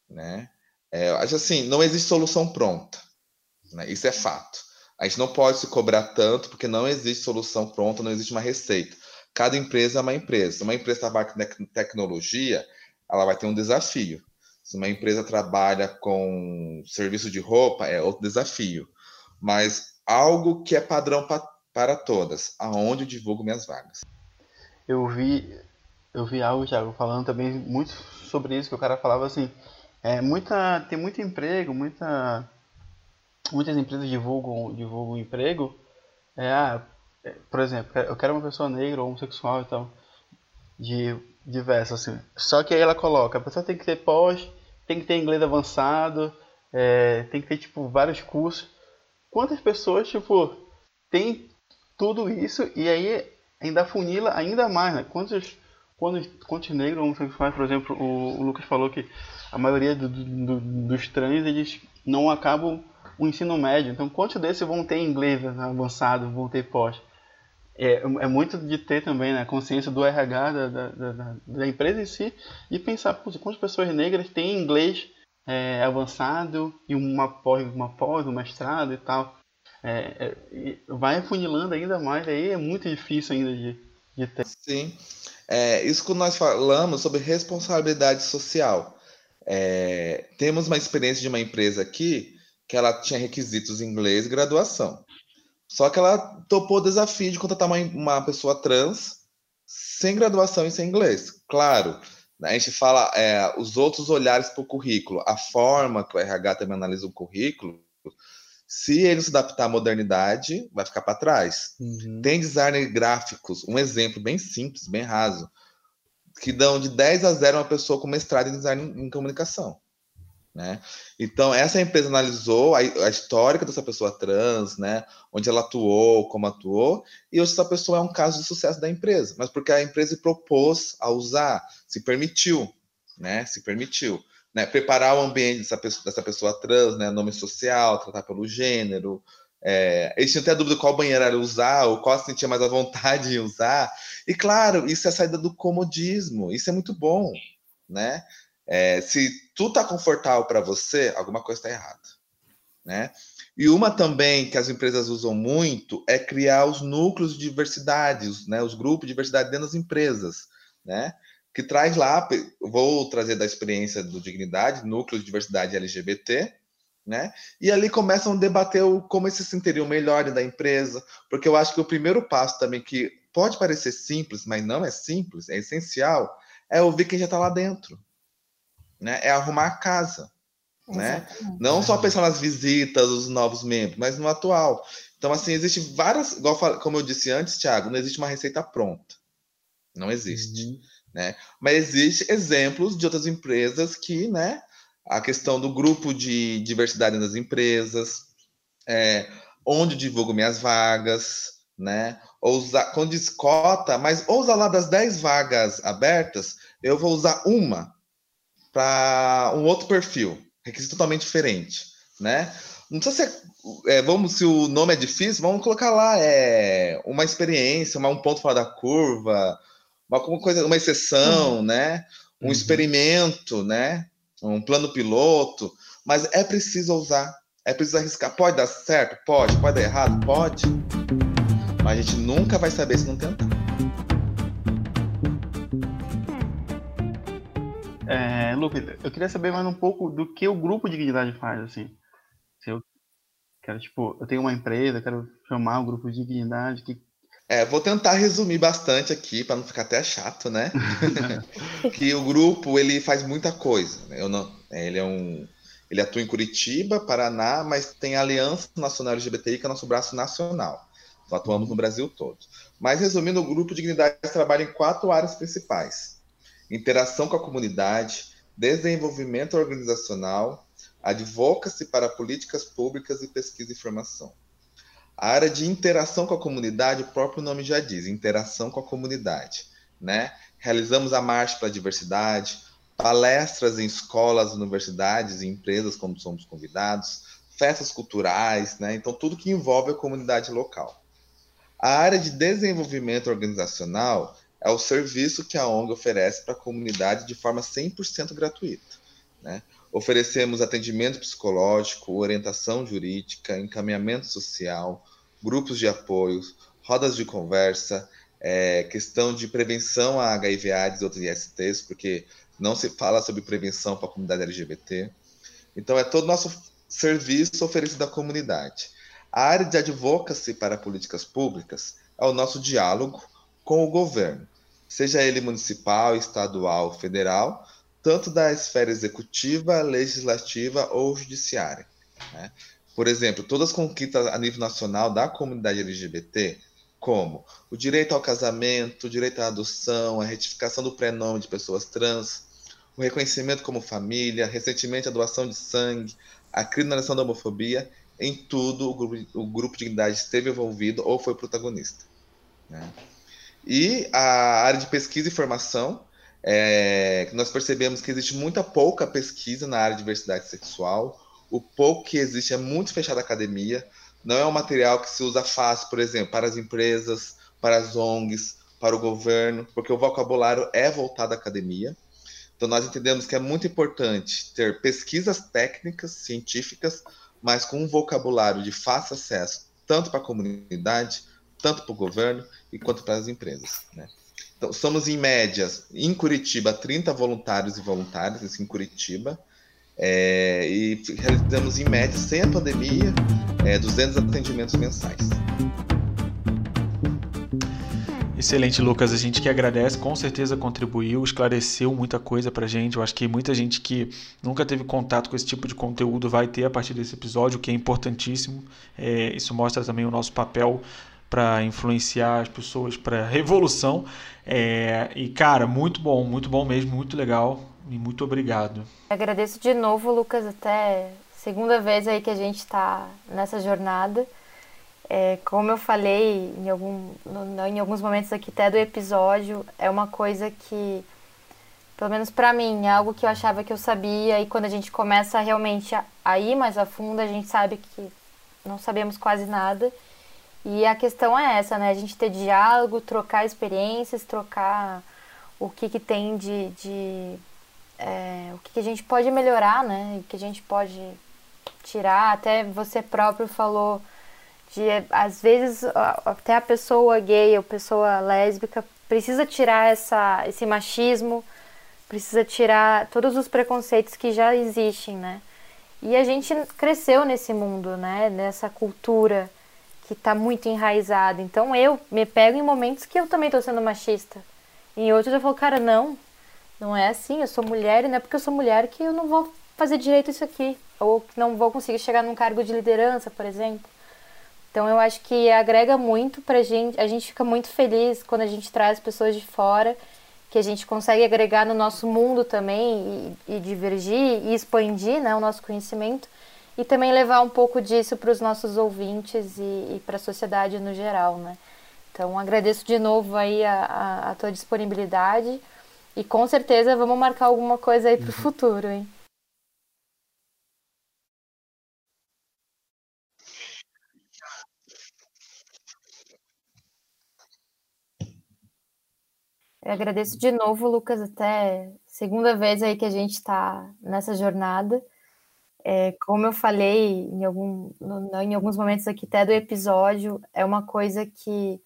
Né? É, acho assim, não existe solução pronta. Né? Isso é fato. A gente não pode se cobrar tanto porque não existe solução pronta, não existe uma receita. Cada empresa é uma empresa. Se uma empresa trabalha com tecnologia, ela vai ter um desafio. Se uma empresa trabalha com serviço de roupa, é outro desafio. Mas algo que é padrão pa para todas, aonde eu divulgo minhas vagas. Eu vi, eu vi algo, Thiago, falando também muito sobre isso, que o cara falava assim, é, muita, tem muito emprego, muita, muitas empresas divulgam, divulgam emprego, é, ah, é, por exemplo, eu quero uma pessoa negra ou homossexual e tal, de diversas assim. Só que aí ela coloca, a pessoa tem que ter pós, tem que ter inglês avançado, é, tem que ter tipo vários cursos. Quantas pessoas tipo tem tudo isso e aí ainda funila ainda mais, né? Quantos quantos, quantos negros homossexuais, por exemplo, o, o, Lucas falou que a maioria do, do, dos trans eles não acabam o ensino médio. Então, quantos desses vão ter inglês avançado, vão ter pós? é, é muito de ter também né, a consciência do RH da, da, da, da empresa em si e pensar, quantas pessoas negras têm inglês é, avançado e uma pós, uma pós, um mestrado e tal. É, é, vai afunilando ainda mais, aí é muito difícil ainda de, de ter. Sim, é, isso que nós falamos sobre responsabilidade social. É, temos uma experiência de uma empresa aqui que ela tinha requisitos em inglês e graduação. Só que ela topou o desafio de contratar uma, uma pessoa trans sem graduação e sem inglês. Claro, a gente fala é, os outros olhares para o currículo, a forma que o RH também analisa o currículo, se ele se adaptar à modernidade, vai ficar para trás. Uhum. Tem designer gráficos, um exemplo bem simples, bem raso, que dão de 10 a 0 uma pessoa com mestrado em design em comunicação. Né? Então, essa empresa analisou a, a histórica dessa pessoa trans, né? onde ela atuou, como atuou, e hoje essa pessoa é um caso de sucesso da empresa, mas porque a empresa propôs a usar, se permitiu, né? se permitiu. Né? Preparar o ambiente dessa pessoa, dessa pessoa trans, né? nome social, tratar pelo gênero, é, eles tinham até dúvida qual banheiro era usar, ou qual sentia mais a vontade de usar. E claro, isso é a saída do comodismo, isso é muito bom, né? É, se tu tá confortável para você, alguma coisa está errada, né? E uma também que as empresas usam muito é criar os núcleos de diversidade, os, né, os grupos de diversidade dentro das empresas, né? Que traz lá, vou trazer da experiência do Dignidade, núcleo de diversidade LGBT, né? E ali começam a debater o, como eles se sentiriam melhor da empresa, porque eu acho que o primeiro passo também, que pode parecer simples, mas não é simples, é essencial, é ouvir quem já está lá dentro né? É arrumar a casa, né? Não só pensar nas visitas, os novos membros, mas no atual. Então, assim, existe várias, igual, como eu disse antes, Thiago, não existe uma receita pronta. Não existe, uhum. né? Mas existe exemplos de outras empresas que, né? A questão do grupo de diversidade nas empresas, é, onde divulgo minhas vagas, né? Ou usar, quando diz cota, mas ou usar lá das 10 vagas abertas, eu vou usar uma para um outro perfil, requisito totalmente diferente, né? Não precisa ser, é, vamos, se o nome é difícil, vamos colocar lá é, uma experiência, uma, um ponto fora da curva, uma, coisa, uma exceção, uhum. né? Um uhum. experimento, né? Um plano piloto, mas é preciso usar, é preciso arriscar. Pode dar certo? Pode. Pode dar errado? Pode. Mas a gente nunca vai saber se não tentar. Lucas, eu queria saber mais um pouco do que o grupo de dignidade faz, assim. Se eu quero, tipo, eu tenho uma empresa, quero chamar o grupo de dignidade, que é, vou tentar resumir bastante aqui para não ficar até chato, né? que o grupo ele faz muita coisa. Né? Eu não, é, ele é um, ele atua em Curitiba, Paraná, mas tem a Aliança Nacional LGBTI que é nosso braço nacional. Então, atuamos no Brasil todo. Mas resumindo, o grupo Dignidade trabalha em quatro áreas principais: interação com a comunidade, desenvolvimento organizacional, advocacy para políticas públicas e pesquisa e formação. A área de interação com a comunidade, o próprio nome já diz, interação com a comunidade, né? Realizamos a Marcha para a Diversidade, palestras em escolas, universidades e empresas, como somos convidados, festas culturais, né? Então, tudo que envolve a comunidade local. A área de desenvolvimento organizacional é o serviço que a ONG oferece para a comunidade de forma 100% gratuita. Né? Oferecemos atendimento psicológico, orientação jurídica, encaminhamento social, grupos de apoio, rodas de conversa, é, questão de prevenção a HIV/AIDS e outros ISTs, porque não se fala sobre prevenção para a comunidade LGBT. Então, é todo o nosso serviço oferecido à comunidade. A área de advocacy para políticas públicas é o nosso diálogo com o governo, seja ele municipal, estadual, federal, tanto da esfera executiva, legislativa ou judiciária. Né? Por exemplo, todas as conquistas a nível nacional da comunidade LGBT, como o direito ao casamento, o direito à adoção, a retificação do prenome de pessoas trans, o reconhecimento como família, recentemente a doação de sangue, a criminalização da homofobia, em tudo o grupo, o grupo de idade esteve envolvido ou foi protagonista. Né? E a área de pesquisa e formação, é, nós percebemos que existe muita pouca pesquisa na área de diversidade sexual, o pouco que existe é muito fechado à academia, não é um material que se usa fácil, por exemplo, para as empresas, para as ONGs, para o governo, porque o vocabulário é voltado à academia. Então, nós entendemos que é muito importante ter pesquisas técnicas, científicas, mas com um vocabulário de fácil acesso, tanto para a comunidade, tanto para o governo e quanto para as empresas. Né? Então, somos em média, em Curitiba, 30 voluntários e voluntárias, isso em Curitiba, é, e realizamos em média, sem a pandemia, é, 200 atendimentos mensais. Excelente, Lucas. A gente que agradece, com certeza contribuiu, esclareceu muita coisa pra gente. Eu acho que muita gente que nunca teve contato com esse tipo de conteúdo vai ter a partir desse episódio, que é importantíssimo. É, isso mostra também o nosso papel para influenciar as pessoas para revolução. É, e cara, muito bom, muito bom mesmo, muito legal e muito obrigado. Agradeço de novo, Lucas, até segunda vez aí que a gente está nessa jornada. É, como eu falei em, algum, no, em alguns momentos aqui até do episódio, é uma coisa que, pelo menos para mim, é algo que eu achava que eu sabia e quando a gente começa realmente a, a ir mais a fundo, a gente sabe que não sabemos quase nada. E a questão é essa, né? A gente ter diálogo, trocar experiências, trocar o que, que tem de. de é, o que, que a gente pode melhorar, né? O que a gente pode tirar. Até você próprio falou de às vezes até a pessoa gay ou pessoa lésbica precisa tirar essa, esse machismo, precisa tirar todos os preconceitos que já existem, né? E a gente cresceu nesse mundo, né? Nessa cultura que está muito enraizada. Então eu me pego em momentos que eu também estou sendo machista. Em outros eu falo, cara, não, não é assim. Eu sou mulher e não é porque eu sou mulher que eu não vou fazer direito isso aqui. Ou que não vou conseguir chegar num cargo de liderança, por exemplo. Então eu acho que agrega muito pra gente, a gente fica muito feliz quando a gente traz pessoas de fora, que a gente consegue agregar no nosso mundo também e, e divergir e expandir né, o nosso conhecimento e também levar um pouco disso para os nossos ouvintes e, e para a sociedade no geral, né? Então agradeço de novo aí a, a, a tua disponibilidade e com certeza vamos marcar alguma coisa aí para o uhum. futuro, hein? Eu agradeço de novo, Lucas, até segunda vez aí que a gente está nessa jornada. É, como eu falei em, algum, no, em alguns momentos aqui até do episódio, é uma coisa que,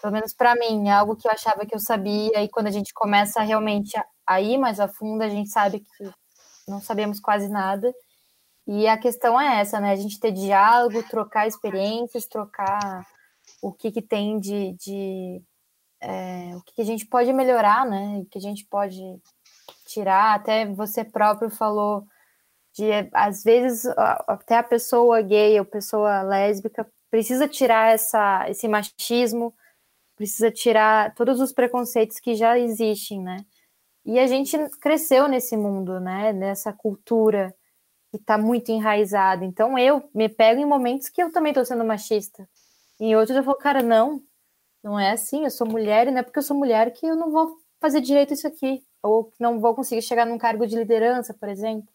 pelo menos para mim, é algo que eu achava que eu sabia, e quando a gente começa realmente a, ir mais a fundo, a gente sabe que não sabemos quase nada. E a questão é essa, né? A gente ter diálogo, trocar experiências, trocar o que, que tem de, de é, o que a gente pode melhorar, né? O que a gente pode tirar. Até você próprio falou de, às vezes, até a pessoa gay ou pessoa lésbica precisa tirar essa, esse machismo, precisa tirar todos os preconceitos que já existem, né? E a gente cresceu nesse mundo, né? Nessa cultura que está muito enraizada. Então eu me pego em momentos que eu também estou sendo machista. Em outros eu falo, cara, não, não é assim, eu sou mulher e não é porque eu sou mulher que eu não vou fazer direito isso aqui. Ou não vou conseguir chegar num cargo de liderança, por exemplo.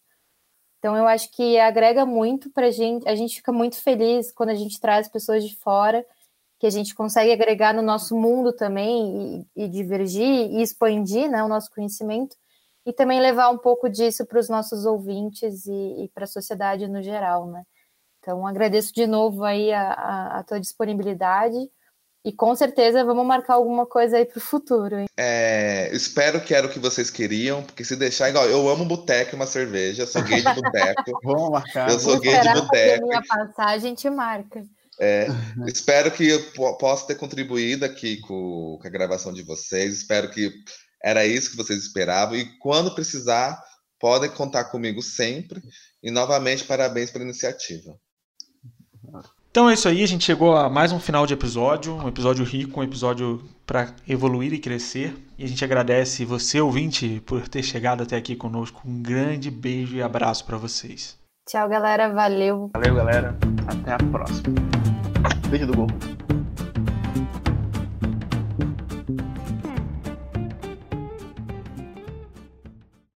Então eu acho que agrega muito para a gente. A gente fica muito feliz quando a gente traz pessoas de fora, que a gente consegue agregar no nosso mundo também e, e divergir e expandir né, o nosso conhecimento e também levar um pouco disso para os nossos ouvintes e, e para a sociedade no geral, né? Então agradeço de novo aí a, a, a tua disponibilidade e com certeza vamos marcar alguma coisa aí para o futuro. Hein? É, espero que era o que vocês queriam, porque se deixar igual, eu amo boteco e uma cerveja, sou gay de boteco. vamos marcar. Eu sou gay de boteco. minha passar, a gente marca. É, espero que eu possa ter contribuído aqui com, com a gravação de vocês. Espero que era isso que vocês esperavam. E quando precisar, podem contar comigo sempre. E novamente, parabéns pela iniciativa. Então é isso aí, a gente chegou a mais um final de episódio, um episódio rico, um episódio para evoluir e crescer. E a gente agradece você, ouvinte, por ter chegado até aqui conosco. Um grande beijo e abraço para vocês. Tchau, galera. Valeu. Valeu, galera. Até a próxima. Beijo do gol.